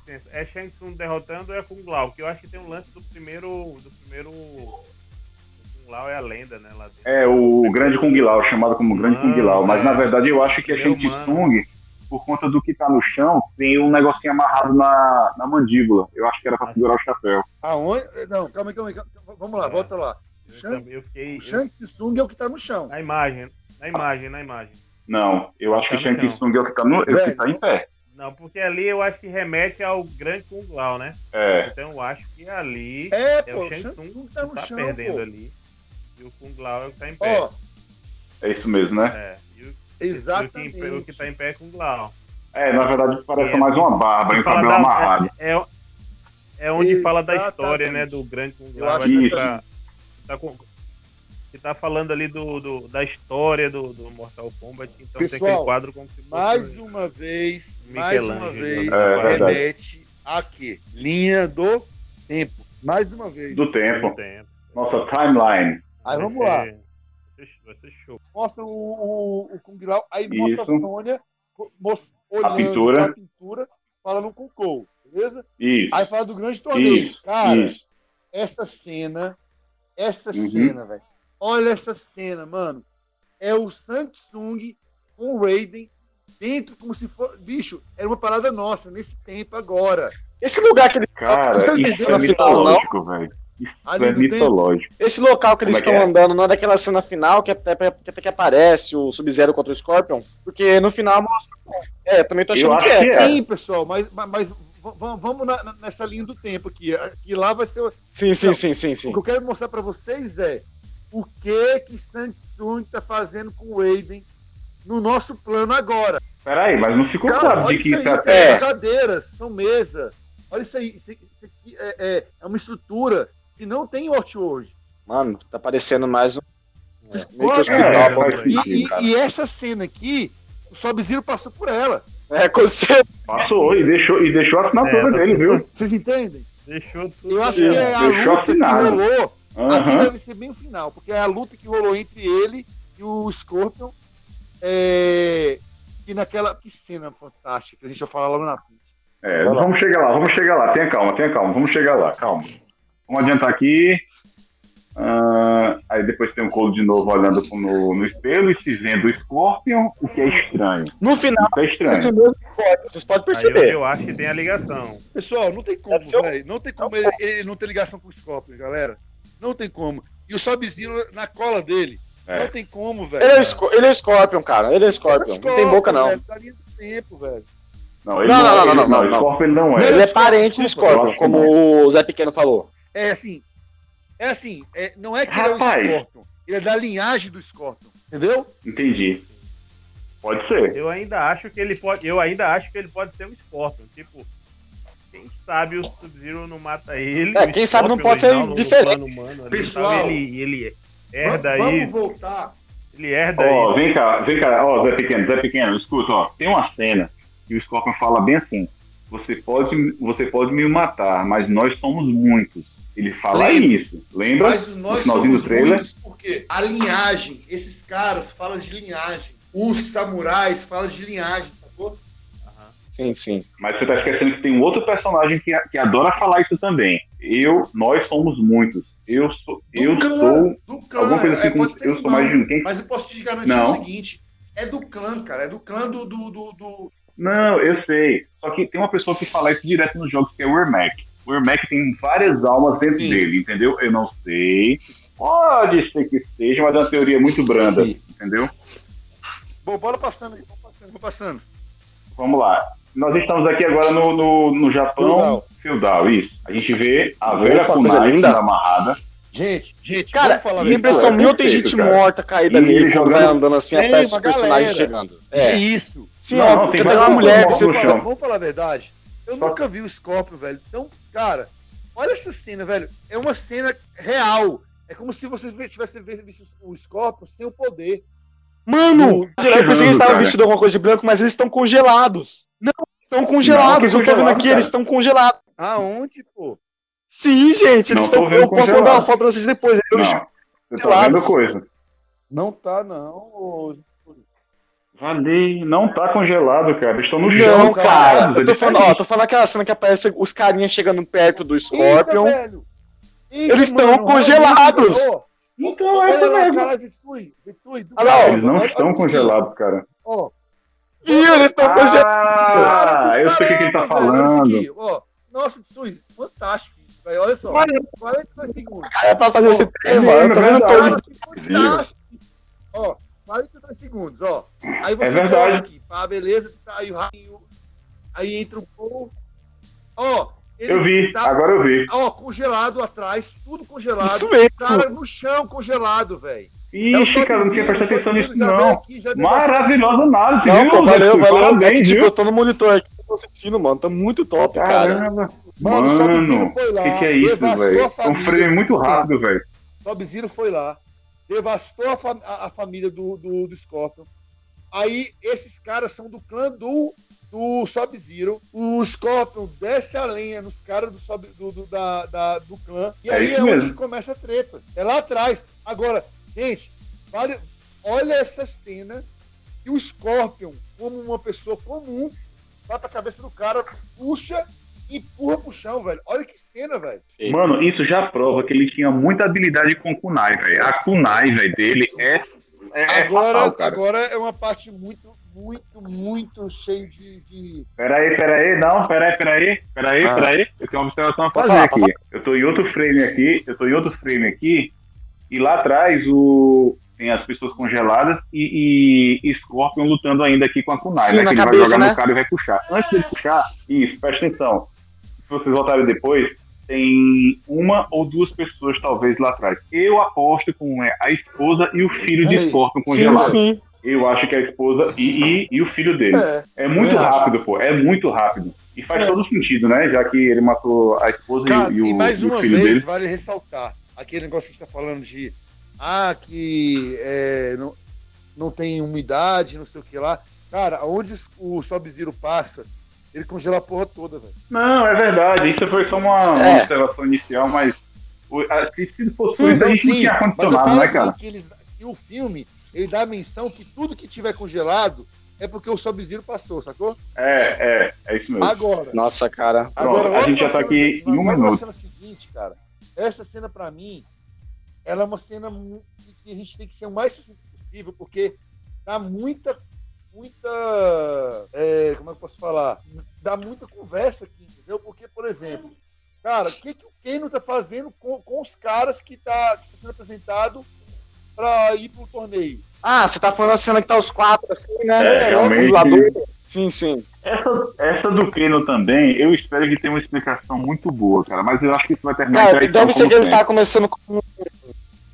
É, licença, é Shang Tsung derrotando é Kung Lao, que eu acho que tem um lance do primeiro. Do primeiro. O Kung Lao é a lenda, né? É o grande Kung Lao, chamado como grande Kung Lao, mas na verdade eu acho que é Shang Tsung, por conta do que tá no chão, tem um negocinho amarrado na, na mandíbula. Eu acho que era para segurar o chapéu. Aonde? Não, calma aí, calma aí. Vamos lá, É. volta lá. O Eu, Shang, eu fiquei. o eu- Shang Tsung é o que tá no chão. na imagem, na imagem, na imagem. Não, eu acho que Tá no Shang chão. Tsung é o que tá, no, é o que tá em pé. Não, porque ali eu acho que remete ao grande Kung Lao, né? É, Então eu acho que ali É, é pô, o Shang Tsung Tsung que tá no tá chão, perdendo pô. ali. E o Kung Lao é o que tá em pé. Ó, é isso mesmo, né? É. E o, e o que, exatamente. em pé- o que tá em pé é Kung Lao. É, na verdade parece É. mais uma barba um cabelo da- amarrado. É, é onde fala da Exatamente. história, né, do grande Kung Eu Lao. acho acho que tá, tá, com- que tá falando ali do, do- da história do, do Mortal Kombat. Então tem Pessoal, aquele quadro como se fosse Mais um- uma vez, mais uma Michelangelo, vez? É, verdade. remete a quê? Linha do tempo. Mais uma vez. Do tempo. tempo. Nossa timeline. Aí Vai vamos lá. ser- Vai ser, vai ser show. Mostra o, o, o Kung Lao, aí mostra Isso. a Sônia co- mos- olhando pintura. pra pintura, falando com o Cole, beleza? Isso. Aí fala do grande torneio. Isso. Cara, isso. essa cena, essa Uhum. cena, velho. Olha essa cena, mano. É o Samsung com o Raiden dentro como se fosse. Bicho, era uma parada nossa nesse tempo agora. Esse lugar que eles Cara, Vocês isso é mitológico, velho. Isso Ali é no tempo. mitológico. Esse local que eles Como é estão que é? andando não é daquela cena final que até, que até que aparece o Sub-Zero contra o Scorpion? Porque no final mostra. É, também tô achando Eu que acho é, que é. Sim, pessoal, mas, mas, vamos na- nessa linha do tempo aqui. Que lá vai ser. o- Sim, sim, sim, sim, sim. O que eu quero mostrar pra vocês é o que que Samsung tá fazendo com o Raiden no nosso plano agora. Peraí, mas não ficou Cara, claro olha de que isso isso aí, é são cadeiras, são mesa. Olha isso aí, isso, isso aqui é, é- é uma estrutura que não tem em Outworld. Mano, tá parecendo mais um. Vocês Meio que podem- hospital, É, faz E, sentido, e- e essa cena aqui, o Sub-Zero passou por ela. É, com certeza. Passou e deixou, e deixou a assinatura É, dele, viu? Vocês entendem? Deixou tudo. Eu acho que é a luta que assinado. Rolou. Aqui deve ser bem o final, porque é a luta que rolou entre ele e o Scorpion. É, e naquela. Que cena fantástica que a gente vai falar logo na frente. É, lá. vamos chegar lá, vamos chegar lá. Tenha calma, tenha calma, vamos chegar lá, calma. Vamos adiantar aqui. Ah, aí depois tem o Colo de novo olhando no, no espelho e se vendo o Scorpion, o que é estranho. No final, Isso é estranho. vocês podem perceber. eu acho que tem a ligação. Pessoal, não tem como, um- velho. Não tem como ele, ele não ter ligação com o Scorpion, galera. Não tem como. E o Sub-Zero na cola dele. É. Não tem como, Ele é, velho. o Sco- ele é Scorpion, cara. Ele é o Scorpion. Não tem boca, não. Velho, tá linha do tempo, velho. Não, ele Não, não, não, é, não, ele- não, não. Scorpion ele não é. Ele é parente do Scorpion, como o Zé Pequeno falou. É assim. É assim, é, não é que ele Rapaz. é o Scorpion. Ele é da linhagem do Scorpion. Entendeu? Entendi. Pode ser. Eu ainda acho que ele pode. Eu ainda acho que ele pode ser um Scorpion. Tipo, quem sabe o Sub-Zero não mata ele. É, quem sabe não pode ser diferente. humano Pessoal, sabe? Ele, ele herda Va- vamos isso. voltar. Ele herda Ó, isso. vem cá, vem cá, ó, Zé Pequeno, Zé Pequeno, escuta, ó, tem uma cena que o Scorpion fala bem assim: você pode, você pode me matar, mas nós somos muitos. Ele fala Lembra. isso, lembra? Mas nós somos trailer. muitos porque a linhagem, esses caras falam de linhagem. Os samurais falam de linhagem, sacou? Sim, sim. Mas você tá esquecendo que tem um outro personagem que, que adora falar isso também. Eu, nós somos muitos. Eu sou, Do eu clã, sou. alguma coisa assim é, como eu sou irmão, mais de um. Quem? Mas eu posso te garantir Não. o seguinte: é do clã, cara. É do clã do. do, do, do- Não, eu sei. Só que tem uma pessoa que fala isso direto nos jogos, que é o Ermac. O Ermac tem várias almas dentro Sim. dele, entendeu? Eu não sei. Pode ser que seja, mas é uma teoria muito branda, Sim. entendeu? Bom, bora passando aí, vamos passando, vamos passando. Vamos lá. Nós estamos aqui agora no, no, no Japão Feudal. isso. A gente vê a velha Kunai linda. amarrada. Gente, gente, Cara, vamos falar a a impressão é minha tem gente cara. morta caída E nele quando jogando- vai andando assim Tem até os personagens chegando. Que É. isso? Sim, Não, ó, não, porque tem tem uma mulher que você no Vamos chão. falar, vamos falar a verdade. Eu Só- nunca vi o Scorpion, velho. Então, cara, olha essa cena, velho. É uma cena real. É como se você tivesse visto o Scorpion sem o poder. Mano, Tá eu pensei que eles estavam vestidos de alguma coisa de branco, mas eles estão congelados. Não, estão congelados. Não, eu tô vendo aqui, cara. eles estão congelados. Aonde, pô? Sim, gente, eles tô estão. Eu posso mandar uma foto pra vocês depois. Eu- Não, você tá Congelados. vendo coisa. Não tá, não. ô, Valei, não tá congelado, cara. Eles estão no chão. Não, cara. Eu tô falando, ó, tô falando aquela cena que aparece os carinhas chegando perto do Scorpion. Eita. Eita, Eles estão congelados. Então, é lá, mesmo. cara, Olha Eles não estão congelados, cara. Ó, Viu? Eles estão congelados. Ah, Cara do eu sei o que ele tá velho, olha isso falando. ó. Nossa, fantástico. isso, velho, Olha só. Mano, 42 segundos. É pra fazer esse tema, mesmo, eu tô é vendo. Ó, 42 segundos, ó. Aí você É verdade. aqui, pá, beleza, tá aí o rainho. Aí entra o Paul. Ó, ele Eu vi, tá, agora eu vi. ó, congelado atrás, tudo congelado. Isso mesmo. Cara, no chão congelado, velho. Ixi, cara, não tinha prestado atenção nisso, não. aqui, já devastou. Maravilhosa análise, Não, viu, pô, valeu, valeu. É que, Parabéns, tipo, eu tô no monitor aqui, tô assistindo, mano. Tá muito top, cara. Caramba. Mano, o Sub-Zero Mano, foi lá, o que, que é isso, devastou velho? a É um frame muito rápido, velho. Sub-Zero foi lá, devastou a, fam- a- a família do, do, do Scorpion. Aí esses caras são do clã do, do Sub-Zero. O Scorpion desce a lenha nos caras do, do, do, da, da- do clã. E É aí é onde mesmo. que começa a treta. É lá atrás. Agora, gente, vale, olha essa cena que o Scorpion, como uma pessoa comum, vai pra cabeça do cara, puxa e empurra pro chão, velho. Olha que cena, velho. Mano, isso já prova que ele tinha muita habilidade com kunai, velho. A kunai, velho, dele é. É, é Agora, fatal, cara. agora é uma parte muito, muito, muito cheia de. de... Peraí, peraí, não, peraí, peraí, peraí, Ah. peraí. Eu tenho uma observação a fazer aqui. Eu tô em outro frame aqui, eu tô em outro frame aqui, e lá atrás o. Tem as pessoas congeladas e, e Scorpion lutando ainda aqui com a Kunai, Sim, né? na Que ele vai cabeça, jogar né? no cara e vai puxar. Antes dele puxar, isso, presta atenção. Se vocês voltarem depois, tem uma ou duas pessoas talvez lá atrás. Eu aposto com é, a esposa e o filho de. Scorpion Sim, congelado. sim. Eu acho que é a esposa e, e, e o filho dele. É. É muito rápido, pô. É muito rápido. E faz todo sentido, né? Já que ele matou a esposa e- Cara, e, o, e mais e o uma filho vez dele. vale ressaltar aquele negócio que a gente tá falando de ah, que é, não, não tem umidade, não sei o que lá. Cara, onde o Sub-Zero passa, ele congela a porra toda, velho. Não, é verdade. Isso foi só uma, uma É. observação inicial, mas o- a- se se fosse Não, isso, a gente não sim, tinha mas eu ar-condicionado, falo né, assim, cara? que, eles, que o filme, ele dá a menção que tudo que tiver congelado é porque o Sub-Zero passou, sacou? É, é, é isso mesmo. Agora, Nossa, cara. Pronto, Agora, a olha gente já tá aqui em um minuto. seguinte, cara. Essa cena, pra mim, ela é uma cena que a gente tem que ser o mais sucinto possível, porque dá muita, muita. é, como é que eu posso falar? Dá muita conversa aqui, entendeu? Porque, por exemplo, cara, o que, que o Kano tá fazendo com, com os caras que tá, que tá sendo apresentado pra ir pro torneio? Ah, você tá falando a cena que tá os quatro, assim, né? É, realmente. Sim, sim. Essa, essa do Keno também, eu espero que tenha uma explicação muito boa, cara. Mas eu acho que isso vai terminar Cara, deve ser que ele tá começando com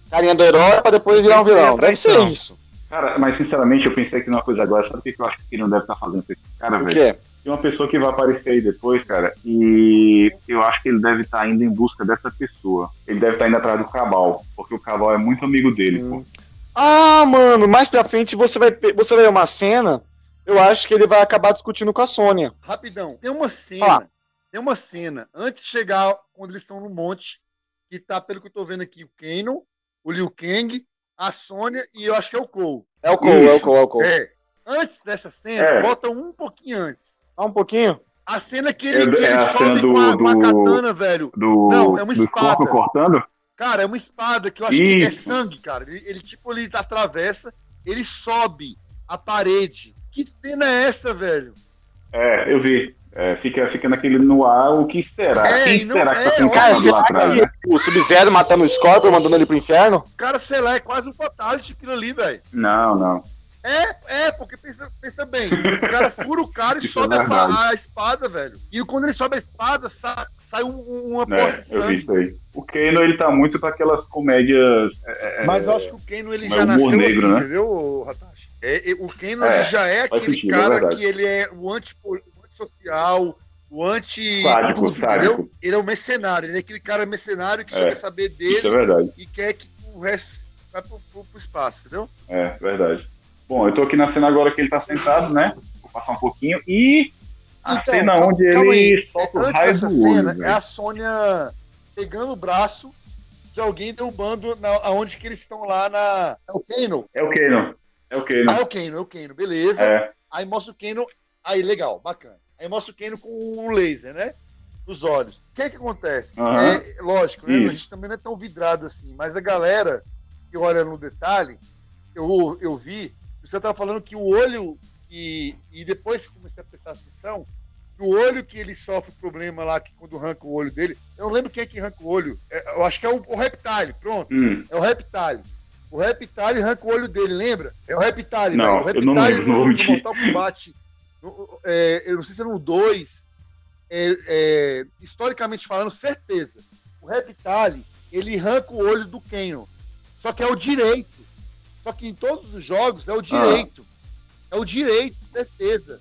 carinha do herói pra depois virar um vilão. Deve ser isso. Cara, mas sinceramente eu pensei aqui numa coisa agora. Sabe o que que eu acho que ele não deve estar fazendo com esse cara, O velho? quê? Tem uma pessoa que vai aparecer aí depois, cara, e eu acho que ele deve estar indo em busca dessa pessoa. Ele deve estar indo atrás do Cabal, porque o Cabal é muito amigo dele, pô. Ah, mano, mais pra frente você vai, você vai ver uma cena. Eu acho que ele vai acabar discutindo com a Sônia. Rapidão, tem uma cena, Fala. tem uma cena, antes de chegar, quando eles estão no monte, que tá, pelo que eu tô vendo aqui, o Kano, o Liu Kang, a Sônia e eu acho que é o Cole. É o Cole, é o Cole, é o Cole. É. Antes dessa cena, É. bota um pouquinho antes. Dá um pouquinho. A cena que ele, É, que é ele a sobe cena do- com, a, com a do- katana, velho. Do, Não, é uma espada. Cortando? Cara, é uma espada que eu acho que é sangue, cara. Ele, ele, tipo, ele atravessa, ele sobe a parede. Que cena é essa, velho? É, eu vi. É, fica, fica naquele no ar, o que será? É, Quem será que é, tá sendo olha, Cara, lá atrás, que né? o Sub-Zero matando o Scorpion, mandando ele pro inferno? Cara, sei lá, é quase um fatality aquilo ali, velho. Não, não. É, é, porque pensa, pensa bem, o cara fura o cara e é sobe a, fa- verdade. a espada, velho. E quando ele sobe a espada, sa- sai um- um- uma poça É, de eu vi sangue. isso aí. O Kano, ele tá muito pra aquelas comédias. é, Mas eu acho que o Kano ele é já nasceu negro, assim, né? entendeu, Ratashi? É, é, o Kano É, já é aquele sentido, é cara que ele é o anti- o antissocial, o anti Sádico, tudo, sádico. entendeu? Ele é um mercenário, ele é aquele cara mercenário que É, só quer saber é dele e quer que o resto vai pro, pro- pro espaço, entendeu? É, verdade. Bom, eu tô aqui na cena agora que ele tá sentado, né? Vou passar um pouquinho. E a Então, cena calma- onde calma ele aí. solta É, o Antes raio do olho, cena, é velho. a Sônia pegando o braço de alguém derrubando na, aonde que eles estão lá na. É o Kano? É o Kano. É o Kano. Ah, é o Kano, é o Kano, beleza. É. Aí mostra o Kano. Aí, legal, bacana. Aí mostra o Kano com o laser, né? Nos olhos. O que é que acontece? É, lógico, né? A gente também não é tão vidrado assim, mas a galera que olha no detalhe, eu, eu vi, você tava falando que o olho, e, e depois que comecei a prestar atenção, o olho que ele sofre problema lá, que quando arranca o olho dele, eu não lembro quem é que arranca o olho. É, eu acho que é o, o Reptile, pronto. Hum. É o Reptile. O Reptile arranca o olho dele, lembra? É o Reptile, Não, velho. O eu não Reptile lembro, não vou no, no mentir. Mortal Kombat, no- é, eu não sei se é no 2, é, é, historicamente falando, certeza. O Reptile, ele arranca o olho do Kano. Só que é o direito. Só que em todos os jogos é o direito. É o direito, certeza.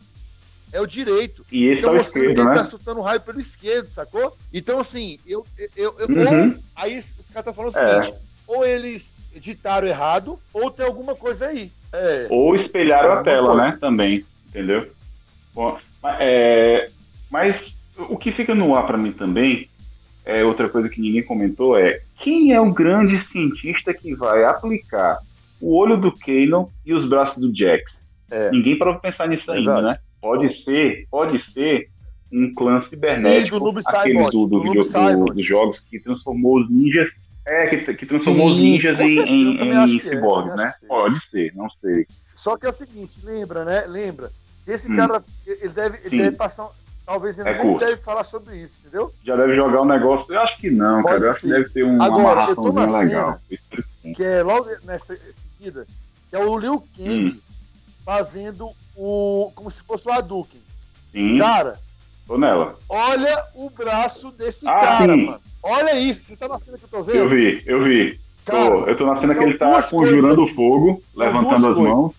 É o direito. E esse Então é o esquerdo, ele né? tá soltando raio pelo esquerdo, sacou? Então, assim, eu. eu, eu Uhum. ou- aí os caras estão falando o É. seguinte: ou eles editaram errado, ou tem alguma coisa aí. É. Ou espelharam a tela, coisa. né? Também, entendeu? Bom, mas, é, mas o que fica no ar pra mim também, é outra coisa que ninguém comentou, é quem é o grande cientista que vai aplicar o olho do Kanon e os braços do Jax? É. Ninguém parou pra pensar nisso ainda, né? Pode ser, pode ser um clã cibernético, Sim, do aquele do, do do do- dos jogos que transformou os ninjas, é, que, que transformou os Sim, ninjas com em, certeza, em, em é, né? Pode ser, não sei. Só que é o seguinte, lembra, né? Lembra. Esse Hum. cara, ele deve, ele Sim. deve passar. Talvez ele É nem curto. deve falar sobre isso, entendeu? Já deve jogar um negócio. Eu acho que não, Pode cara. Eu acho que deve ter um, Agora, amarraçãozinha na legal. cena- sim. Que é logo nessa seguida, que é o Liu Kang Hum. fazendo o. como se fosse o Hadouken. Sim, Cara, tô nela. olha o braço desse Ah, cara, sim. mano. Olha isso, você tá na cena que eu tô Eu vendo? vi, eu vi. Cara, Tô- eu tô na cena que ele tá conjurando coisas. fogo, São levantando as coisas. mãos,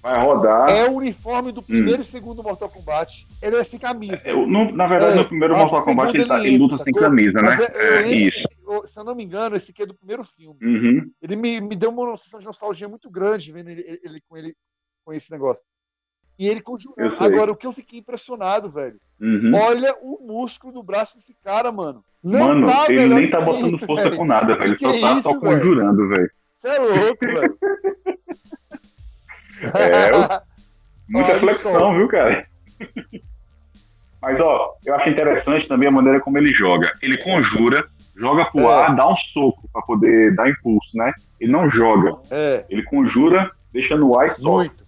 vai rodar. É o uniforme Hum. do primeiro e segundo Mortal Kombat. Ele é sem camisa. Eu- no- na verdade, É, no primeiro eu acho Mortal Kombat ele, tá- ele luta sem camisa, né? É- eu É, isso. esse- se eu não me engano, esse aqui é do primeiro filme. Uhum. Ele me, me deu uma sensação de nostalgia muito grande vendo ele, ele- ele com ele com esse negócio. E ele sei. Agora, o que eu fiquei impressionado, velho. Uhum. Olha o músculo do braço desse cara, mano. Não Mano, tá, ele velho, nem tá isso botando força velho. com nada, velho. Ele só tá é só isso, velho? conjurando, velho. Você é louco, velho. É, Muita Olha flexão, só. viu, cara? Mas, ó, eu acho interessante também a maneira como ele joga. Ele conjura, joga pro É. ar, dá um soco pra poder dar impulso, né? Ele não joga. É, Ele conjura, deixa no ar e solta. muito.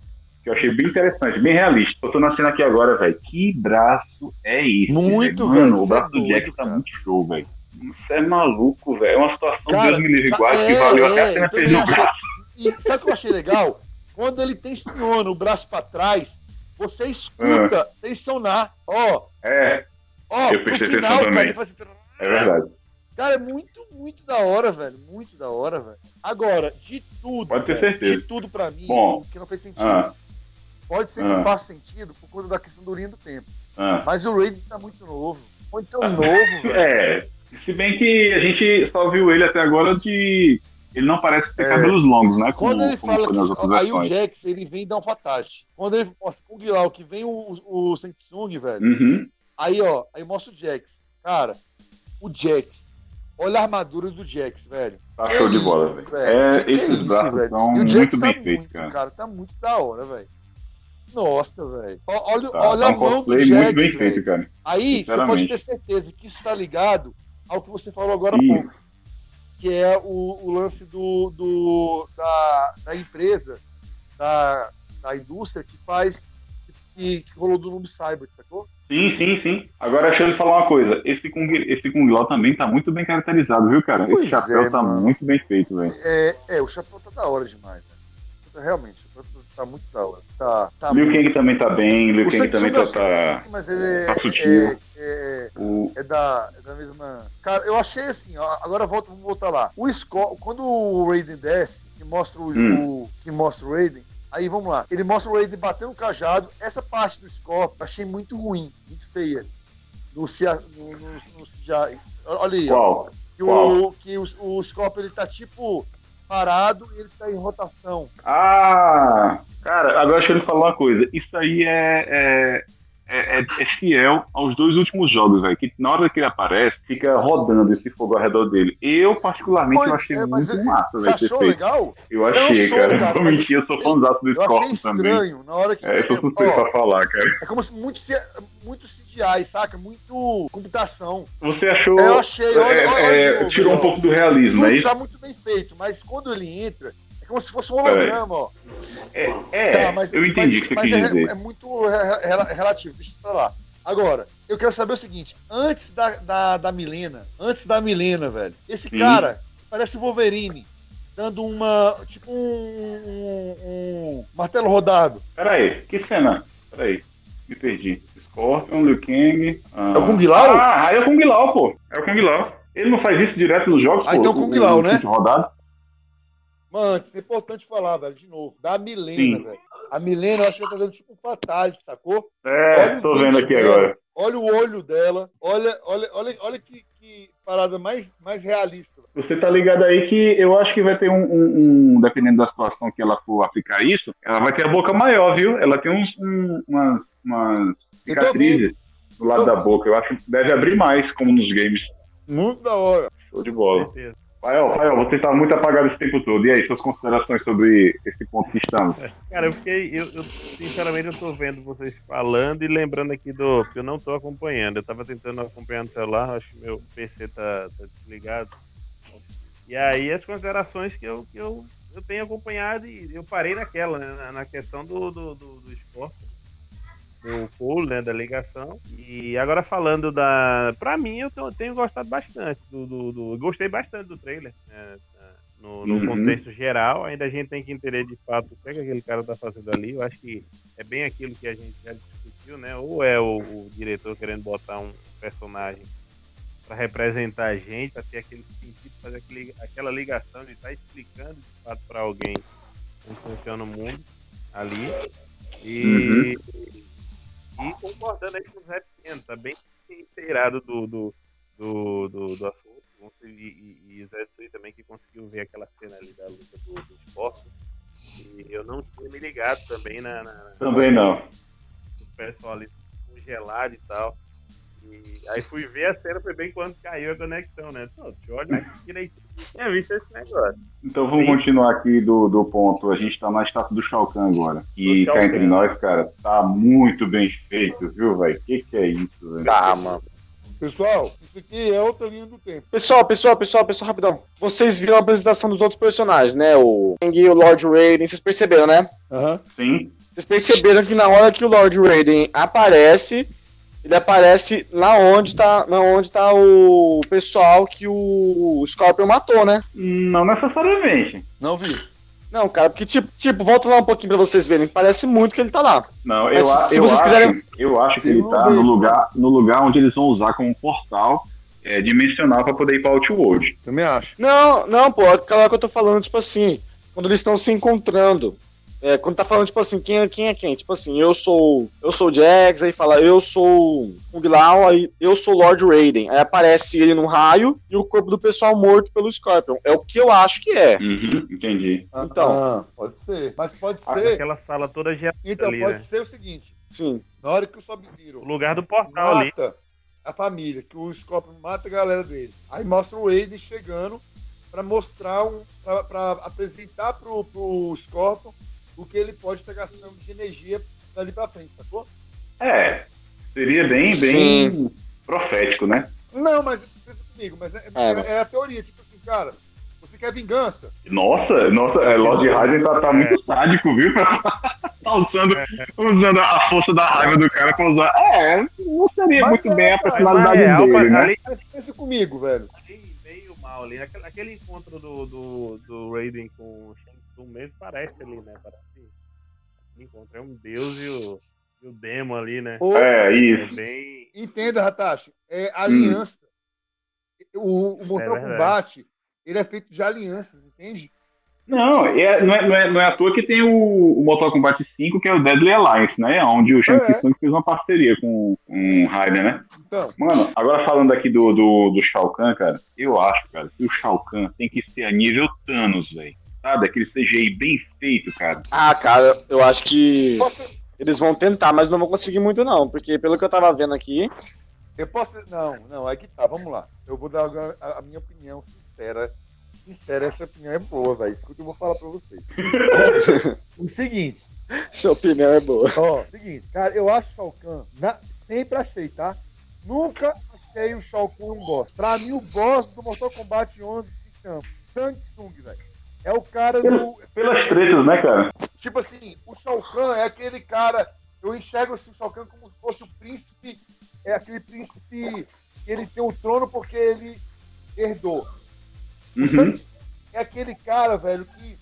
Que eu achei bem interessante, bem realista. Eu tô na cena aqui agora, velho. Que braço é esse? Muito, velho? Mano, o é braço do Jack doido, tá muito show, velho. Você é maluco, velho. É uma situação, Cara, Deus me livre, sa- igual que é, valeu até é, a pena eu também perder o braço. E sabe o que eu achei legal? Quando ele tensiona o braço pra trás, você escuta tensionar. Ó, É, ó, Eu no prestei final, atenção cara, também. ele faz assim, é verdade. Cara, é muito, muito da hora, velho. Muito da hora, velho. Agora, de tudo. Pode ter velho, certeza. De tudo pra mim, Bom. que não fez sentido. Ah, Pode ser Ah. que faça sentido por conta da questão do linha do tempo. ah. Mas o Raiden tá muito novo. Muito novo, velho. É, se bem que a gente só viu ele até agora de. Ele não parece ter É. cabelos longos, né? Quando Como, ele como fala que. Aí o. Jax, ele vem dar um fatality. Quando ele mostra com o Guilau que vem o, o Sensung, velho. Uhum. Aí, ó, aí mostra o Jax. Cara, o Jax. Olha a armadura do Jax, velho. Tá show de bola, velho. É, é esses isso, braços velho? são muito tá bem feitos, cara. cara. Tá muito da hora, velho. Nossa, velho. Olha, Tá, olha tá a um mão do Jax, muito bem feito, cara. Aí você pode ter certeza que isso tá ligado ao que você falou agora há pouco. Que é o, o lance do, do- da, da empresa, da, da indústria que faz. Que, que rolou do Noob Cyber, sacou? Sim, sim, sim. Agora deixa eu falar uma coisa. Esse Kung, esse Kung Lao também tá muito bem caracterizado, viu, cara? Pois esse chapéu é, tá mano. muito bem feito, velho. É, é, o chapéu tá da hora demais, né? Realmente, tá muito da hora. Tá, tá Liu. Kang também tá bem, Liu Kang também tá, tá, mas ele tá é, sutil. é, é, o, é da, é da mesma. Cara, eu achei assim, ó, agora volta, vamos voltar lá. O Scott, quando o Raiden desce, que mostra o, Hum. o- que mostra o Raiden, aí vamos lá. Ele mostra o Raiden batendo o cajado. Essa parte do Scorpion eu achei muito ruim, muito feia. no, no, no, no Olha aí, ó. Que, o, que o, o Scorpion ele tá tipo parado e ele tá em rotação. Ah, cara, agora acho que ele falou uma coisa. Isso aí é, é, é, é- é fiel aos dois últimos jogos, velho. Que na hora que ele aparece, fica rodando esse fogo ao redor dele. Eu, particularmente, eu Pois achei é, muito é- massa, Você velho. esse achou legal? Eu Eu achei, sou, cara. cara, Vou mas mentir, eu sou fãzaço do Eu Scorpion também. estranho na hora que. É, eu sou suspeito ó, pra falar, cara. é como se muito, muito CGI, saca? Muito computação. Você achou. Eu achei, olha- é, olha é, de novo, tirou um pouco do realismo, é Tudo isso? tá muito bem feito, mas quando ele entra, é como se fosse um holograma, ó. É, é, Tá, mas- eu entendi o mas- que você mas é, dizer. é muito re- re- relativo, deixa eu falar. Agora, eu quero saber o seguinte: antes da, da, da Milena, antes da Milena, velho, esse Sim. cara parece o Wolverine, dando uma. tipo um, um- um martelo rodado. Peraí, que cena? Peraí, me perdi. Scorpion, Liu Kang. Ah, É o Kung Lao? Ah, é o Kung Lao, pô. É o Kung Lao. Ele não faz isso direto nos jogos, Ah, pô? então Kung Lao, né? rodado? Antes, é importante falar, velho, de novo, da Milena, Sim. velho. A Milena, eu acho que ela tá dando tipo um fatality, sacou? É, Olha tô vendo aqui dela. agora. Olha o olho dela, olha, olha, olha, olha que, que parada mais, mais realista. Você tá ligado aí que eu acho que vai ter um, um- um- dependendo da situação que ela for aplicar isso, ela vai ter a boca maior, viu? Ela tem uns, um- umas, umas cicatrizes do lado da vendo. boca. Eu acho que deve abrir mais, como nos games. Muito da hora. Show de bola. certeza. Fael, Fael, você estava muito apagado esse tempo todo. E aí, suas considerações sobre esse ponto que estamos? Cara, eu fiquei. Eu, eu, sinceramente, eu tô vendo vocês falando e lembrando aqui do. que eu não tô acompanhando. Eu tava tentando acompanhar no celular, acho que meu PC tá, tá desligado. E aí as considerações que eu, que eu, eu tenho acompanhado e eu parei naquela, né? Na, na questão do, do, do, do esporte. Do Cole, né? Da ligação. E agora falando da. Pra mim, eu tenho gostado bastante do. do, do- gostei bastante do trailer. né, no, no Uhum. contexto geral, ainda a gente tem que entender de fato o que, é que aquele cara tá fazendo ali. Eu acho que é bem aquilo que a gente já discutiu, né? Ou é o, o diretor querendo botar um personagem para representar a gente, para ter aquele sentido, fazer aquele, aquela ligação de estar explicando de fato para alguém como funciona o mundo ali. E, e concordando aí com o Zé Pequeno, tá bem inteirado do, do, do, do, do assunto. E, e, o Zé Sui também que conseguiu ver aquela cena ali da luta do, do esporte. E eu não tinha me ligado também na, na, Também não. o pessoal ali congelado e tal. E aí fui ver a cena, foi bem quando caiu a conexão, né? Pô, deixa eu olhar aqui direitinho. Tinha visto esse negócio. Então vamos Sim. continuar aqui do, do ponto. A gente tá na estátua do Shao Kahn agora. E cá entre nós, cara, tá muito bem feito, viu, velho? Que que é isso, velho? Tá, mano. Pessoal, isso aqui é outra linha do tempo. Pessoal, pessoal, pessoal, pessoal, rapidão. Vocês viram a apresentação dos outros personagens, né? O Kang e o Lord Raiden, vocês perceberam, né? Aham. Sim. Vocês perceberam que na hora que o Lord Raiden aparece, ele aparece na onde tá, na onde tá o pessoal que o Scorpion matou, né? Não necessariamente. Não vi. Não, cara, porque tipo, tipo, volta lá um pouquinho pra vocês verem, parece muito que ele tá lá. Não, Mas eu, a- se eu vocês acho, quiserem- eu acho que ele tá no lugar, no lugar onde eles vão usar como portal é, dimensional pra poder ir pra Outworld. Também acho. Não, não, pô, aquela hora que eu tô falando, tipo assim, quando eles estão se encontrando. É, quando tá falando, tipo assim, quem, é- quem é quem? Tipo assim, eu sou. Eu sou o Jax, aí fala, eu sou Kung Lao, aí eu sou o Lord Raiden. Aí aparece ele num raio e o corpo do pessoal morto pelo Scorpion. É o que eu acho que é. Uhum, entendi. Então. Ah, pode ser. Mas pode Ah, ser. Aquela sala toda gelada Então, ali, pode né? ser o seguinte: Sim. na hora que o Sub-Zero O lugar do portal ali. mata a família, que o Scorpion mata a galera dele. Aí mostra o Raiden chegando pra mostrar um. pra, pra apresentar pro, pro Scorpion o que ele pode estar gastando de energia dali pra frente, sacou? É, seria bem, bem Sim. profético, né? Não, mas pensa comigo, mas é, É, é- é a teoria, tipo assim, cara, você quer vingança? Nossa, nossa, é, Lord Raiden tá, tá muito sádico, viu? tá usando, usando a força da raiva do cara pra usar. É, não seria Mas muito é, bem a cara, personalidade é, dele, né? ali- Mas pensa comigo, velho. ali meio mal ali. Aquele, aquele encontro do, do, do Raiden com o Shang Tsung mesmo parece ali, né? Parece é um deus e o, e o demo ali, né? Ou- É, É isso. bem. Entenda, Ratashi, é aliança. O, o Mortal É. Kombat, ele é feito de alianças, entende? Não, é, não, é, não, é, não é à toa que tem o, o Mortal Kombat 5, que é o Deadly Alliance, né? Onde o Shang É. Tsung fez uma parceria com, com o Raiden, né? Então, Mano, agora falando aqui do, do, do Shao Kahn, cara, eu acho, cara, que o Shao Kahn tem que ser a nível Thanos, velho. Sabe? Aquele CGI bem feito, cara. Ah, cara, eu acho que eles vão tentar, mas não vão conseguir muito não, porque pelo que eu tava vendo aqui, eu posso. Não, não, aí que tá, vamos lá. Eu vou dar a, a minha opinião sincera. Sincera, essa opinião é boa, velho. Escuta, o que eu vou falar pra vocês. o seguinte, sua opinião é boa. ó, seguinte, cara, eu acho o Shao Kahn, na- sempre achei, tá? Nunca achei o Shao Kahn um boss. Pra mim, o boss do Mortal Kombat 11 se chama Shang Tsung, velho. É o cara do. Pelas tretas, né, cara? Tipo assim, o Shao Kahn é aquele cara. Eu enxergo assim, o Shao Kahn como se fosse o príncipe. É aquele príncipe que ele tem o trono porque ele herdou. O Uhum. É aquele cara, velho, que.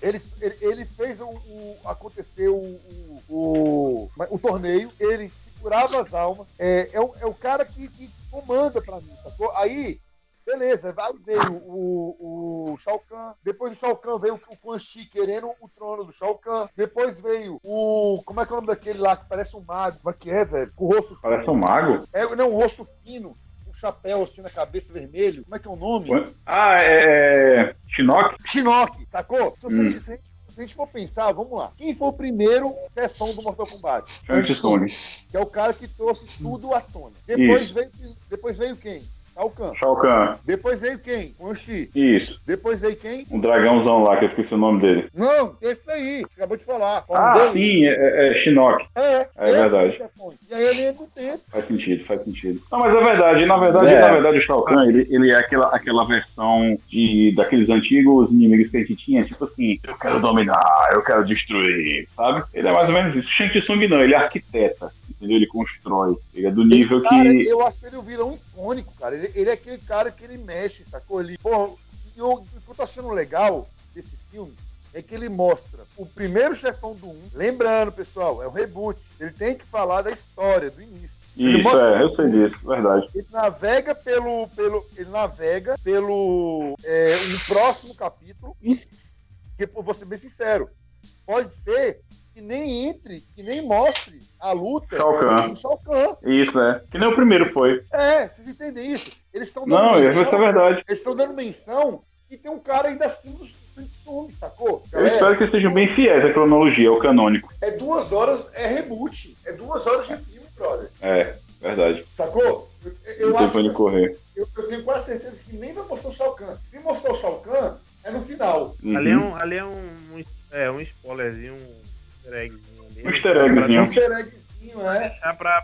Ele, ele, ele fez o, o- acontecer o, o, o, o torneio, ele segurava as almas, é, é, o, é o cara que, que comanda pra mim, sacou? Aí, beleza, aí veio o, o Shao Kahn, depois do Shao Kahn veio o Quan Chi querendo o trono do Shao Kahn, depois veio o. Como é que é o nome daquele lá que parece um mago? Como é que é, velho? Com o rosto Parece um mago. é, não, um rosto fino, chapéu assim na cabeça vermelho. Como é que é o nome? Ah, é. Shinnok? Shinnok, sacou? Se, você, Hum. se, a gente, se a gente for pensar, vamos lá. Quem foi o primeiro chefão do Mortal Kombat? Shang Tsung. Que é o cara que trouxe tudo à tona. Depois veio, depois veio quem? Shao Kahn. Shao Kahn. Depois veio quem? Quan Chi. Isso. Depois veio quem? Um dragãozão lá, que eu esqueci o nome dele. Não, esse daí. Você acabou de falar. O Ah, dele? sim, é, é Shinnok. É, É esse verdade. E aí ele entra no tempo. Faz sentido, faz sentido. Não, mas é verdade, na verdade, É. na verdade, o Shao Kahn, ele, ele é aquela, aquela versão de, daqueles antigos inimigos que a gente tinha, tipo assim, eu quero dominar, eu quero destruir, sabe? Ele é mais ou menos isso. Shang Tsung não, ele é arquiteta, entendeu? Ele constrói, ele é do nível cara, que... eu acho ele um vilão icônico, cara. Ele, ele é aquele cara que ele mexe, sacou? Ele, porra, e o que eu tô achando legal desse filme é que ele mostra o primeiro chefão do 1. Lembrando, pessoal, é um reboot. Ele tem que falar da história, do início. Ele Isso, mostra é, eu sei disso, verdade. Ele navega pelo. pelo ele navega pelo. É, um próximo capítulo. Que, vou ser bem sincero, pode ser que nem entre, que nem mostre a luta Shao Kahn. Shao Kahn. Isso, é. Que nem o primeiro foi. É, vocês entendem isso? Eles estão dando Não, menção. isso é verdade. Eles estão dando menção que tem um cara ainda acima do Samsung, sacou? Eu espero que sejam bem fiéis à cronologia, ao canônico. É duas horas, é reboot. É duas horas de filme, brother. É, verdade. Sacou? Eu, eu acho que, correr. eu, eu tenho quase certeza que nem vai mostrar o Shao Kahn. Se mostrar o Shao Kahn, é no final. Ali é Uhum. um, ali é um, um- é, um spoilerzinho, um easter eggzinho ali. Um easter eggzinho. Um easter eggzinho, é. Deixar pra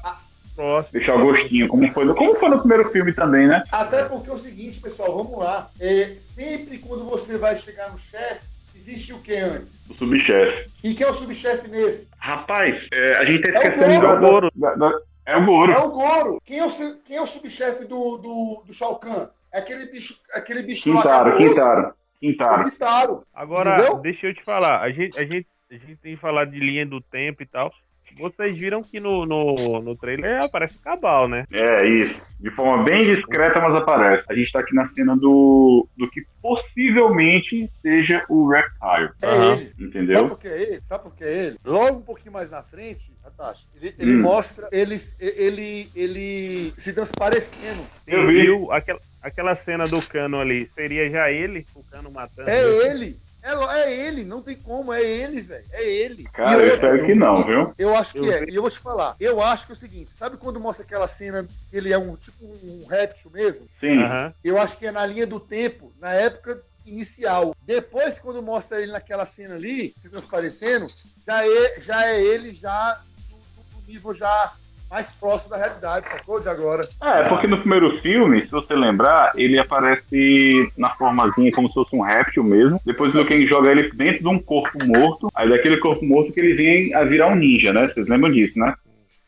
próximo. Deixar o gostinho, como foi, no, como foi no primeiro filme também, né? Até porque é o seguinte, pessoal, vamos lá. É, sempre quando você vai chegar no chefe, existe o que antes? O subchefe. E quem é o subchefe nesse? Rapaz, é, a gente tá É o esquecendo da- Goro. da- da- É o Goro. É o Goro. Quem é o, quem é o subchefe do, do, do Shao Kahn? É aquele bicho, aquele bicho lá Quintaro, cabuloso. Quintaro. Quintaro. Quintaro. Agora, Entendeu? deixa eu te falar, a gente, a, gente, a gente tem falado de linha do tempo e tal. Vocês viram que no, no, no trailer aparece o Cabal, né? É, isso. De forma bem discreta, mas aparece. A gente tá aqui na cena do, do que possivelmente seja o Reptile. É Aham. ele. Sabe Entendeu? por que é ele? Sabe por que é ele? Logo um pouquinho mais na frente, Natasha, ele, ele Hum. mostra ele, ele, ele se transparecendo. Eu vi. viu aquela, aquela cena do cano ali? Seria já ele, o cano matando? É ele. É, é ele, não tem como, é ele, velho. É ele. Cara, eu outra, espero que não, viu? Eu acho que Eu é. vi. E eu vou te falar. Eu acho que é o seguinte: sabe quando mostra aquela cena que ele é um tipo um réptil mesmo? Sim. Aham. Eu acho que é na linha do tempo, na época inicial. Depois, quando mostra ele naquela cena ali, se transparecendo, já é, já é ele já no, no nível já mais próximo da realidade, sacou? De agora. É, porque no primeiro filme, se você lembrar, ele aparece na formazinha como se fosse um réptil mesmo. Depois o Ken joga ele dentro de um corpo morto. Aí daquele corpo morto que ele vem a virar um ninja, né? Vocês lembram disso, né?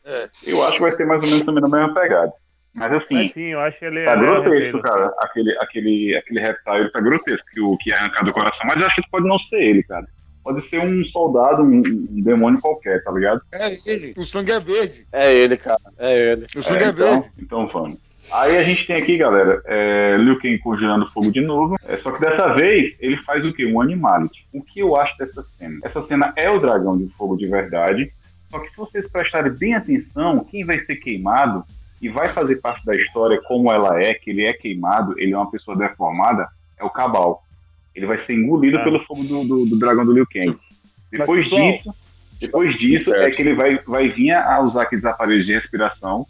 É. Eu acho que vai ser mais ou menos também na mesma pegada. Mas assim, Mas sim, eu acho que ele tá é. grotesco, cara. Aquele, aquele, aquele reptile tá grotesco, que, o, que é arrancado do coração. Mas eu acho que pode não ser ele, cara. Pode ser um soldado, um, um demônio qualquer, tá ligado? É ele. O sangue é verde. É ele, cara. É ele. O sangue É, é, então, verde. então vamos. Aí a gente tem aqui, galera, é, Liu Kang congelando fogo de novo. É, só que dessa vez ele faz o quê? Um animality. O que eu acho dessa cena? Essa cena é o dragão de fogo de verdade. Só que se vocês prestarem bem atenção, quem vai ser queimado e vai fazer parte da história como ela é, que ele é queimado, ele é uma pessoa deformada, é o Cabal. Ele vai ser engolido Ah. pelo fogo do, do- do dragão do Liu Kang. Depois pessoal, disso, depois disso é que ele vai, vai vir a usar aqueles aparelhos de respiração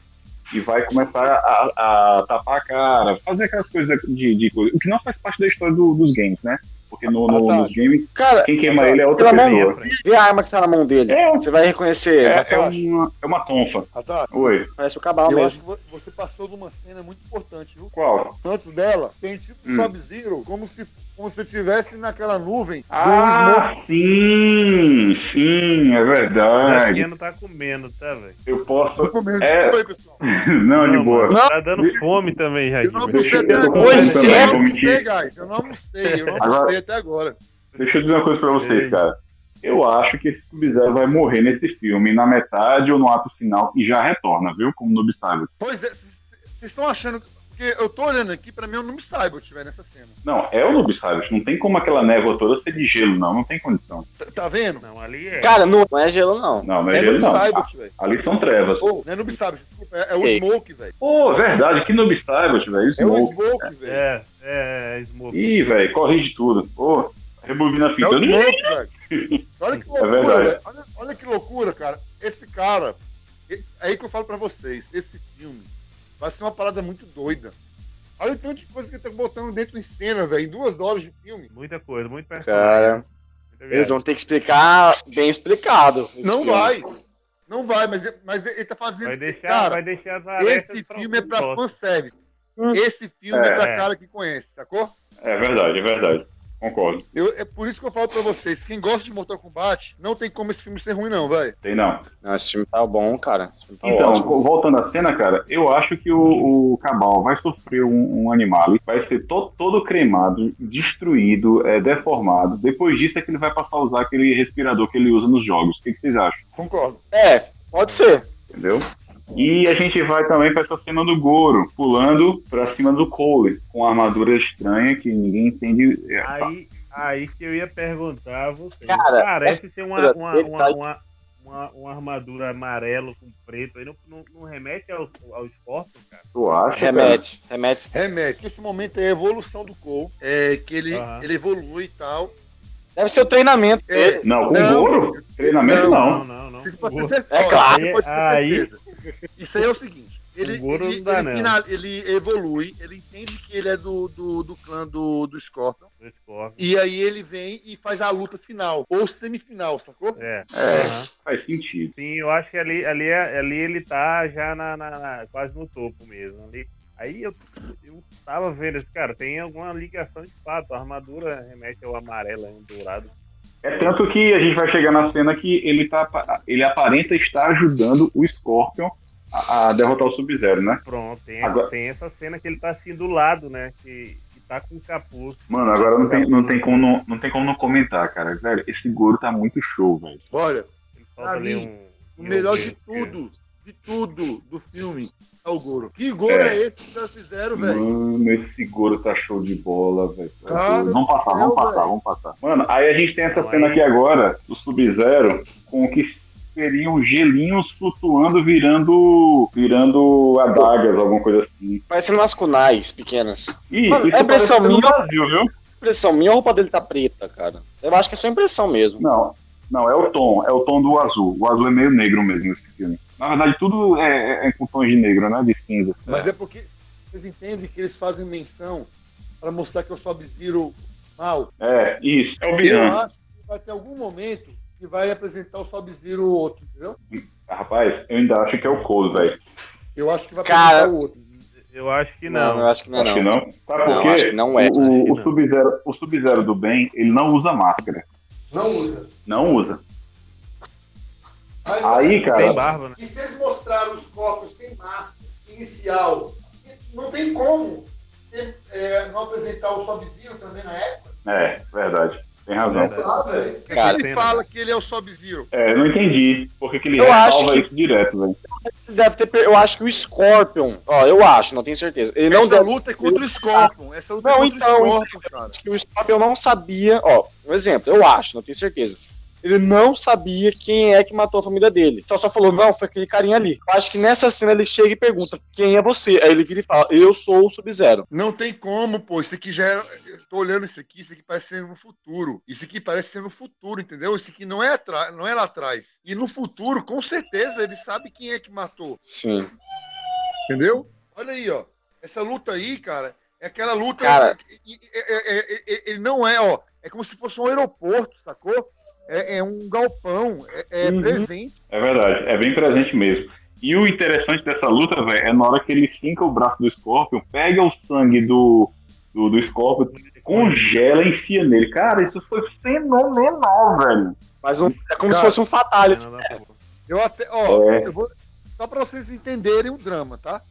e vai começar a, a tapar a cara, fazer aquelas coisas de, de coisa. O que não faz parte da história do- dos games, né? Porque no, no- Ah, tá. nos games, Cara, quem queima ele é outra pessoa. vê a arma que tá na mão dele. É. Você vai reconhecer. É, é uma, é uma tonfa. Atá, Oi, Parece o cabal eu acho mesmo. que vo- você passou de uma cena muito importante, viu? qual? Antes dela, tem tipo Hum. Sub-Zero, como se, como se estivesse naquela nuvem Ah, sim, sim, é O verdade. Pequeno tá comendo, tá, velho? Eu posso. Tô comendo, É. desculpa aí, pessoal. Não, de Não, boa. mano, Tá dando fome também, Eu não almocei Eu até agora. fome Eu também, não almocei, guys. Eu não almocei, eu não Agora- almocei até agora. Deixa eu dizer uma coisa pra vocês, Ei. cara. Eu acho que esse Sub-Zero vai morrer nesse filme, na metade ou no ato final, e já retorna, viu? Como Noob Saibot. Pois é, vocês estão achando. que- Porque eu tô olhando aqui, pra mim eu não me saiba eu tiver nessa cena. Não, é o Noob Saibot. Não tem como aquela névoa toda ser de gelo, não. Não tem condição. Tá, tá vendo? Não, ali é. Cara, não, não é gelo, não. Não, não é, É gelo, Noob não. Saibot, velho. Ali são trevas. Ou, não é Noob Saibot, desculpa, é, é o Ei. Smoke, velho. Pô, verdade. Que Noob Saibot, velho. É o Smoke. Velho. É, é, é Smoke. Ih, velho, corrige tudo. Pô, rebobina a É fita. o Smoke, velho. Olha que loucura, verdade. velho. Olha, olha que loucura, cara. Esse cara. É aí que eu falo pra vocês. Esse filme vai ser uma parada muito doida. Olha o tanto de coisa que ele tá botando dentro de cena, velho. Em duas horas de filme. Muita coisa, muito personagem. Cara, muita eles vão ter que explicar bem explicado. esse Não filme. vai. Não vai, mas, mas ele tá fazendo. Vai deixar, cara, vai deixar as esse pra filme é pra fanservice. Hum. Esse filme é, É. pra cara que conhece, sacou? É verdade, é verdade. Concordo. Eu, é por isso que eu falo pra vocês. Quem gosta de Mortal Kombat, não tem como esse filme ser ruim, não, velho. Tem não. Não, esse filme tá bom, cara. Tá Então, ótimo. voltando à cena, cara, eu acho que o, o Cabal vai sofrer um, um animal, vai ser to- todo cremado, destruído, é, deformado. Depois disso é que ele vai passar a usar aquele respirador que ele usa nos jogos. O que, que vocês acham? Concordo. É, pode ser. Entendeu? E a gente vai também pra essa cena do Goro, pulando pra cima do Cole, com a armadura estranha que ninguém entende. É, Aí, aí que eu ia perguntar a você. Cara, Parece ser uma, uma, uma, tá- uma, uma, uma armadura amarelo com preto. Aí não, não, não remete ao, ao Scorpion, cara? Tu acha? cara? Remete, remete. Remete. Esse momento é a evolução do Cole. É que ele, Aham. ele evolui e tal. Deve ser o treinamento É, dele. Não, com Não, o Goro? Treinamento não. Não, não, não. Vocês podem ter O- certeza. É claro. Você pode ter Aí- certeza. Isso aí é o seguinte. Ele, O ele, ele, não. final- ele evolui, ele entende que ele é do, do, do clã do, do Scorpion. do Scorpion. E aí ele vem e faz a luta final, ou semifinal, sacou? É. É, Aham. faz sentido. Sim, eu acho que ali, ali, é- ali ele tá já na, na- na- quase no topo mesmo. Ali- aí eu, eu tava vendo esse cara, tem alguma ligação de fato. A armadura remete ao amarelo, ao dourado. É tanto que a gente vai chegar na cena que ele, tá, ele aparenta estar ajudando o Scorpion a, a derrotar o Sub-Zero, né? Pronto, tem, Agora- tem essa cena que ele tá assim do lado, né? Que, que tá com o capuz. Mano, agora não tem, não tem, como, não, não tem como não comentar, cara. Velho, esse Goro tá muito show, velho. Olha, Pra ali mim, um. o melhor de tudo, de tudo do filme o Goro. Que Goro É. é, esse que eles fizeram, velho? Mano, esse Goro tá show de bola, velho. Vamos passar, céu, vamos passar, vamos passar. Mano, aí a gente tem essa cena aqui agora, do Sub-Zero, com o que seriam gelinhos flutuando, virando virando adagas, alguma coisa assim. Parecendo umas kunais pequenas. Ih, Mano, isso é impressão minha? Brasil, viu? Impressão minha, a roupa dele tá preta, cara. Eu acho que é só impressão mesmo. Não, não, é o tom, é o tom do azul. O azul é meio negro mesmo nesse filme. Na verdade, tudo é, é- é com tons de negro, né? De cinza. Mas é porque vocês entendem que eles fazem menção pra mostrar que eu sou Sub-Zero mal. É, isso. É o Eu acho que vai ter algum momento que vai apresentar o Sub-Zero outro, entendeu? Rapaz, eu ainda acho que é o Cole, velho. Eu acho que vai Cara, apresentar o outro. Eu acho que Não, não. eu acho que não é Acho que não. não. Sabe Não, por quê? acho que não é. O, o- não. Sub-Zero o Sub-Zero do bem, ele não usa máscara. Não usa. Não usa. Mas, Aí, cara- Tem barba, né? E se eles mostraram os copos sem máscara, inicial, não tem como ter, é, não apresentar o Sub-Zero também na época? É, verdade. Tem razão. É que Cara, ele fala que ele é o Sub-Zero. É, não entendi. Por que, ele Eu acho que- isso direto, velho? Deve ter. per- Eu acho que o Scorpion. Ó, eu acho, não tenho certeza. Ele não Essa deve. luta é contra o Scorpion. Essa luta Não, é contra então, o Scorpion, cara. que o Scorpion não sabia, ó, um exemplo, eu acho, não tenho certeza. Ele não sabia quem é que matou a família dele. Só só falou, não, foi aquele carinha ali. Eu acho que nessa cena ele chega e pergunta, quem é você? Aí ele vira e fala, eu sou o Sub-Zero. Não tem como, pô. Isso aqui já é. Eu tô olhando isso aqui, isso aqui parece ser no futuro. Isso aqui parece ser no futuro, entendeu? Isso aqui não é, atra... não é lá atrás. E no futuro, com certeza, ele sabe quem é que matou. Sim. Entendeu? Olha aí, ó. Essa luta aí, cara, é aquela luta. Cara. e- e- é- é- é- é- Ele não é, ó. É como se fosse um aeroporto, sacou? É, é um galpão. É, é Uhum. presente. É verdade, é bem presente mesmo. E o interessante dessa luta, velho, é na hora que ele finca o braço do Scorpion, pega o sangue do, do, do Scorpion, congela e enfia nele. Cara, isso foi fenomenal, velho. Mas um- é como Cara, se fosse um fatality. Eu até, ó, É. eu vou, só pra vocês entenderem o drama, tá?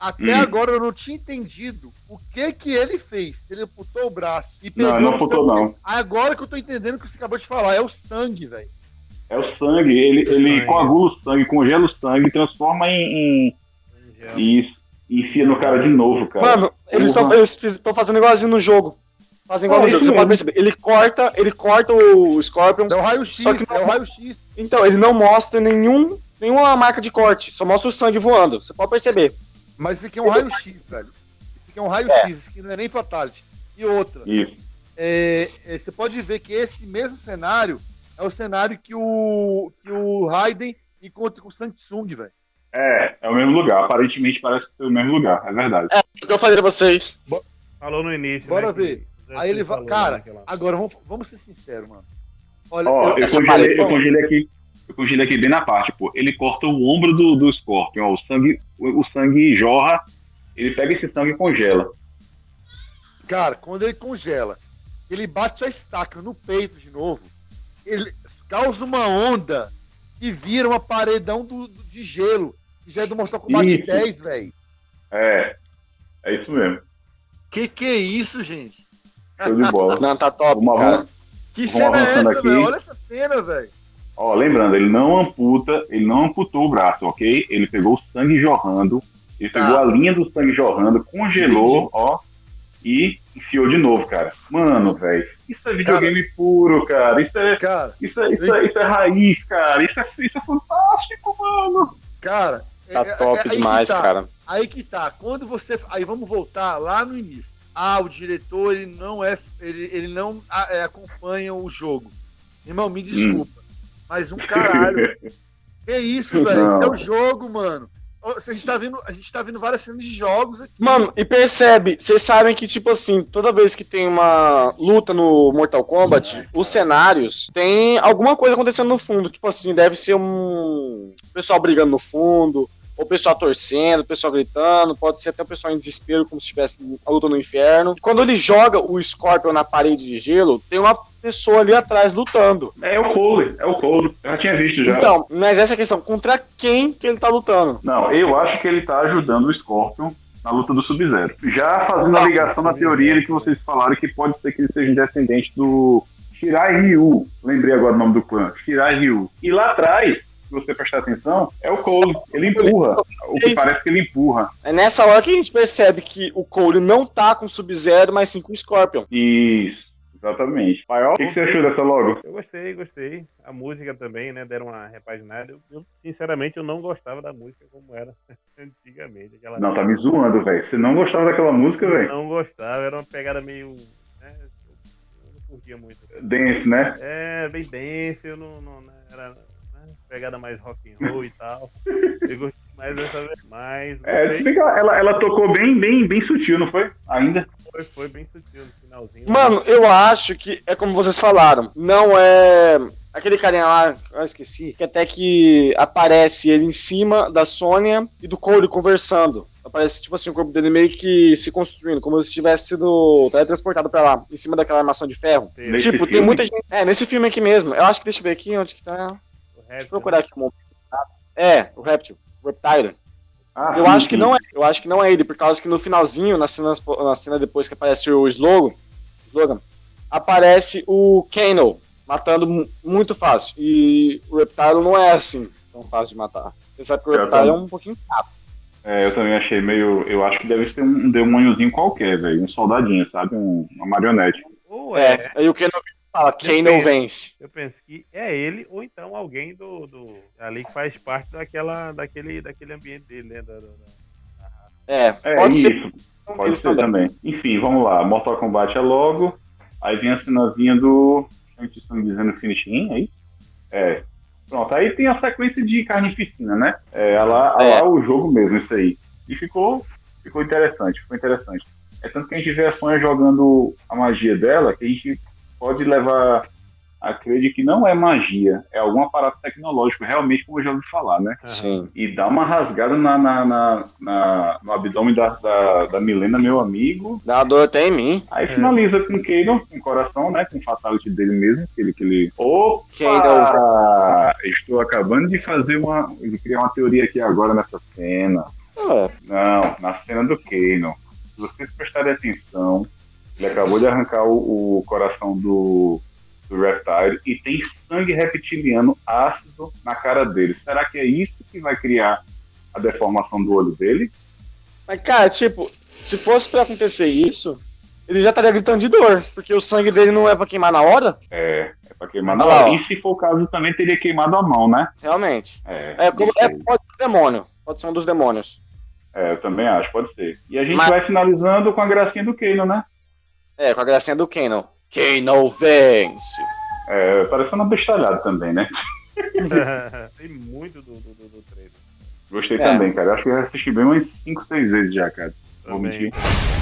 Até Hum. agora eu não tinha entendido o que que ele fez. Ele amputou o braço e Não, pegou não o amputou, sangue. não. Agora que eu tô entendendo o que você acabou de falar, é o sangue, velho. É o sangue, ele, ele Sangue. coagula o sangue, congela o sangue, transforma em. Em isso, e enfia no cara de novo, cara. Mano, eles estão fazendo igualzinho no jogo. Fazem igual É, no jogo, você pode perceber. Ele corta, ele corta o Scorpion. É o raio-x, é o raio-x. Então, ele não mostra nenhum, nenhuma marca de corte, só mostra o sangue voando. Você pode perceber. Mas isso aqui é um raio-x, velho. Isso aqui é um raio-x, isso aqui não é nem fatality. E outra, Isso. é, é, você pode ver que esse mesmo cenário é o cenário que o, que o Raiden encontra com o Samsung, velho. É, é o mesmo lugar. Aparentemente parece ser o mesmo lugar, é verdade. O que eu falei pra vocês. Falou no início. Bora né, que ver. Zé Aí ele vai. Cara, né, aquela- agora vamos, vamos ser sinceros, mano. Olha, Ó, eu- eu congelei, parede- eu congelei aqui. Eu congelei aqui bem na parte, pô. Ele corta o ombro do, do Scorpion, ó, o sangue, o, o sangue jorra, ele pega esse sangue e congela. cara, quando ele congela, ele bate a estaca no peito de novo, ele causa uma onda e vira uma paredão do, do- de gelo. Que já é do Mortal Kombat Isso. 10, velho. É, é isso mesmo. Que que é isso, gente? Show de bola. Não, tá top, Vamos cara. Que cena é essa, aqui. velho? Olha essa cena, velho. Ó, lembrando, ele não amputa, ele não amputou o braço, ok? Ele pegou o sangue jorrando, ele Tá. pegou a linha do sangue jorrando, congelou, ó, e enfiou de novo, cara. Mano, velho, isso é videogame puro, cara. Isso é, Cara, isso é, isso é, isso é raiz, cara. Isso é, isso é fantástico, mano. cara. Tá é- é- top é demais, tá. cara. Aí que tá. Quando você. Aí vamos voltar lá no início. Ah, o diretor ele não é. Ele, ele não ah, é, acompanha o jogo. Irmão, me desculpa. Mas um caralho. que isso, velho? Isso é o jogo, mano. A gente, tá vendo, a gente tá vendo várias cenas de jogos aqui. Mano, e percebe, vocês sabem que, tipo assim, toda vez que tem uma luta no Mortal Kombat, os cenários tem alguma coisa acontecendo no fundo. Tipo assim, deve ser um pessoal brigando no fundo, o pessoal torcendo, o pessoal gritando, pode ser até o pessoal em desespero, como se estivesse a luta no inferno. E quando ele joga o Scorpion na parede de gelo, tem uma pessoa ali atrás lutando. É o Cole, é o Cole. Eu já tinha visto já. Então, mas essa é a questão, contra quem que ele tá lutando? Não, eu acho que ele tá ajudando o Scorpion na luta do Sub-Zero. Já fazendo a ligação na teoria que vocês falaram que pode ser que ele seja um descendente do Shirai Ryu. Lembrei agora o nome do clã. Shirai Ryu. E lá atrás, se você prestar atenção, é o Cole. Ele empurra. O que parece que ele empurra. É nessa hora que a gente percebe que o Cole não tá com o Sub-Zero, mas sim com o Scorpion. Isso. Exatamente. Maior, o que, que você achou dessa logo? Eu gostei, gostei. A música também, né? Deram uma repaginada. Eu, eu, sinceramente, eu não gostava da música como era antigamente. Aquela... Não, tá me zoando, velho. Você não gostava daquela música, velho? não gostava, era uma pegada meio. Né, eu não curtia muito. Dance, né? É, bem denso, eu não. não né, era né, pegada mais rock and roll e tal. Eu gostei mais dessa vez. Mas É, se gostei. bem que ela, ela, tocou bem, bem, bem sutil, não foi? Ainda. foi, foi bem sutil no finalzinho. Mano, eu acho que é como vocês falaram. Não é. Aquele carinha lá, eu esqueci, que até que aparece ele em cima da Sônia e do Cole conversando. Aparece, tipo assim, o corpo dele meio que se construindo, como se tivesse sido teletransportado pra lá, em cima daquela armação de ferro. Nesse tipo, tem filme? muita gente. É, nesse filme aqui mesmo. Eu acho que deixa eu ver aqui onde que tá. Resto, eu procurar aqui um momento. É, o Reptil. O Reptile. Ah, Eu acho que não é. Eu acho que não é ele, por causa que no finalzinho, na cena, na cena depois que aparece o slogan, slogan aparece o Kano matando mu- muito fácil. E o Reptile não é assim tão fácil de matar. Você sabe que o Reptile é um pouquinho chato. É, eu também achei meio. Eu acho que deve ser um demôniozinho qualquer, velho. Um soldadinho, sabe? Um- uma marionete. Ou é, É, aí o Kano fala, Kano Depende. vence. eu penso que é ele, ou então alguém do, do ali que faz parte daquela, daquele, daquele ambiente dele, né? da- da- da- É, É pode isso. ser. Pode eles ser também. Enfim, vamos lá. Mortal Kombat é logo. Aí vem a cenazinha do. A gente está dizendo finishing aí? É. Pronto, aí tem a sequência de carnificina, né? É, a lá, a É. lá o jogo mesmo, isso aí. E ficou, ficou interessante, ficou interessante. É tanto que a gente vê a Sonha jogando a magia dela, que a gente pode levar a crer de que não é magia, é algum aparato tecnológico, realmente, como eu já ouvi falar, né? Sim. e dá uma rasgada na, na- na- na- no abdômen da, da, da Milena, meu amigo. Dá uma dor até em mim. Aí finaliza com o Kano, com o coração, né? Com o fatality dele mesmo. Aquele, aquele... Opa! Kano. Estou acabando de fazer uma. de criar uma teoria aqui agora nessa cena. É, Não, na cena do Kano. Se vocês prestarem atenção, ele acabou de arrancar o, o coração do, do Reptile e tem sangue reptiliano ácido na cara dele. Será que é isso que vai criar a deformação do olho dele? Mas, cara, tipo, se fosse pra acontecer isso, ele já estaria gritando de dor, porque o sangue dele não é pra queimar na hora, É, é pra queimar na lá, hora. ó. E se for o caso, também teria queimado a mão, né? realmente. É, É, como, é pode ser um demônio. Pode ser um dos demônios. É, eu também acho, pode ser. E a gente Mas- vai finalizando com a gracinha do Kano, né? É, com a gracinha do Kano. Kano vence. É, parecendo uma bestalhada também, né? Tem muito do, do, do, trailer. Gostei É. também, cara. Acho que eu assisti bem umas 5, 6 vezes já, cara. Vou Também. mentir.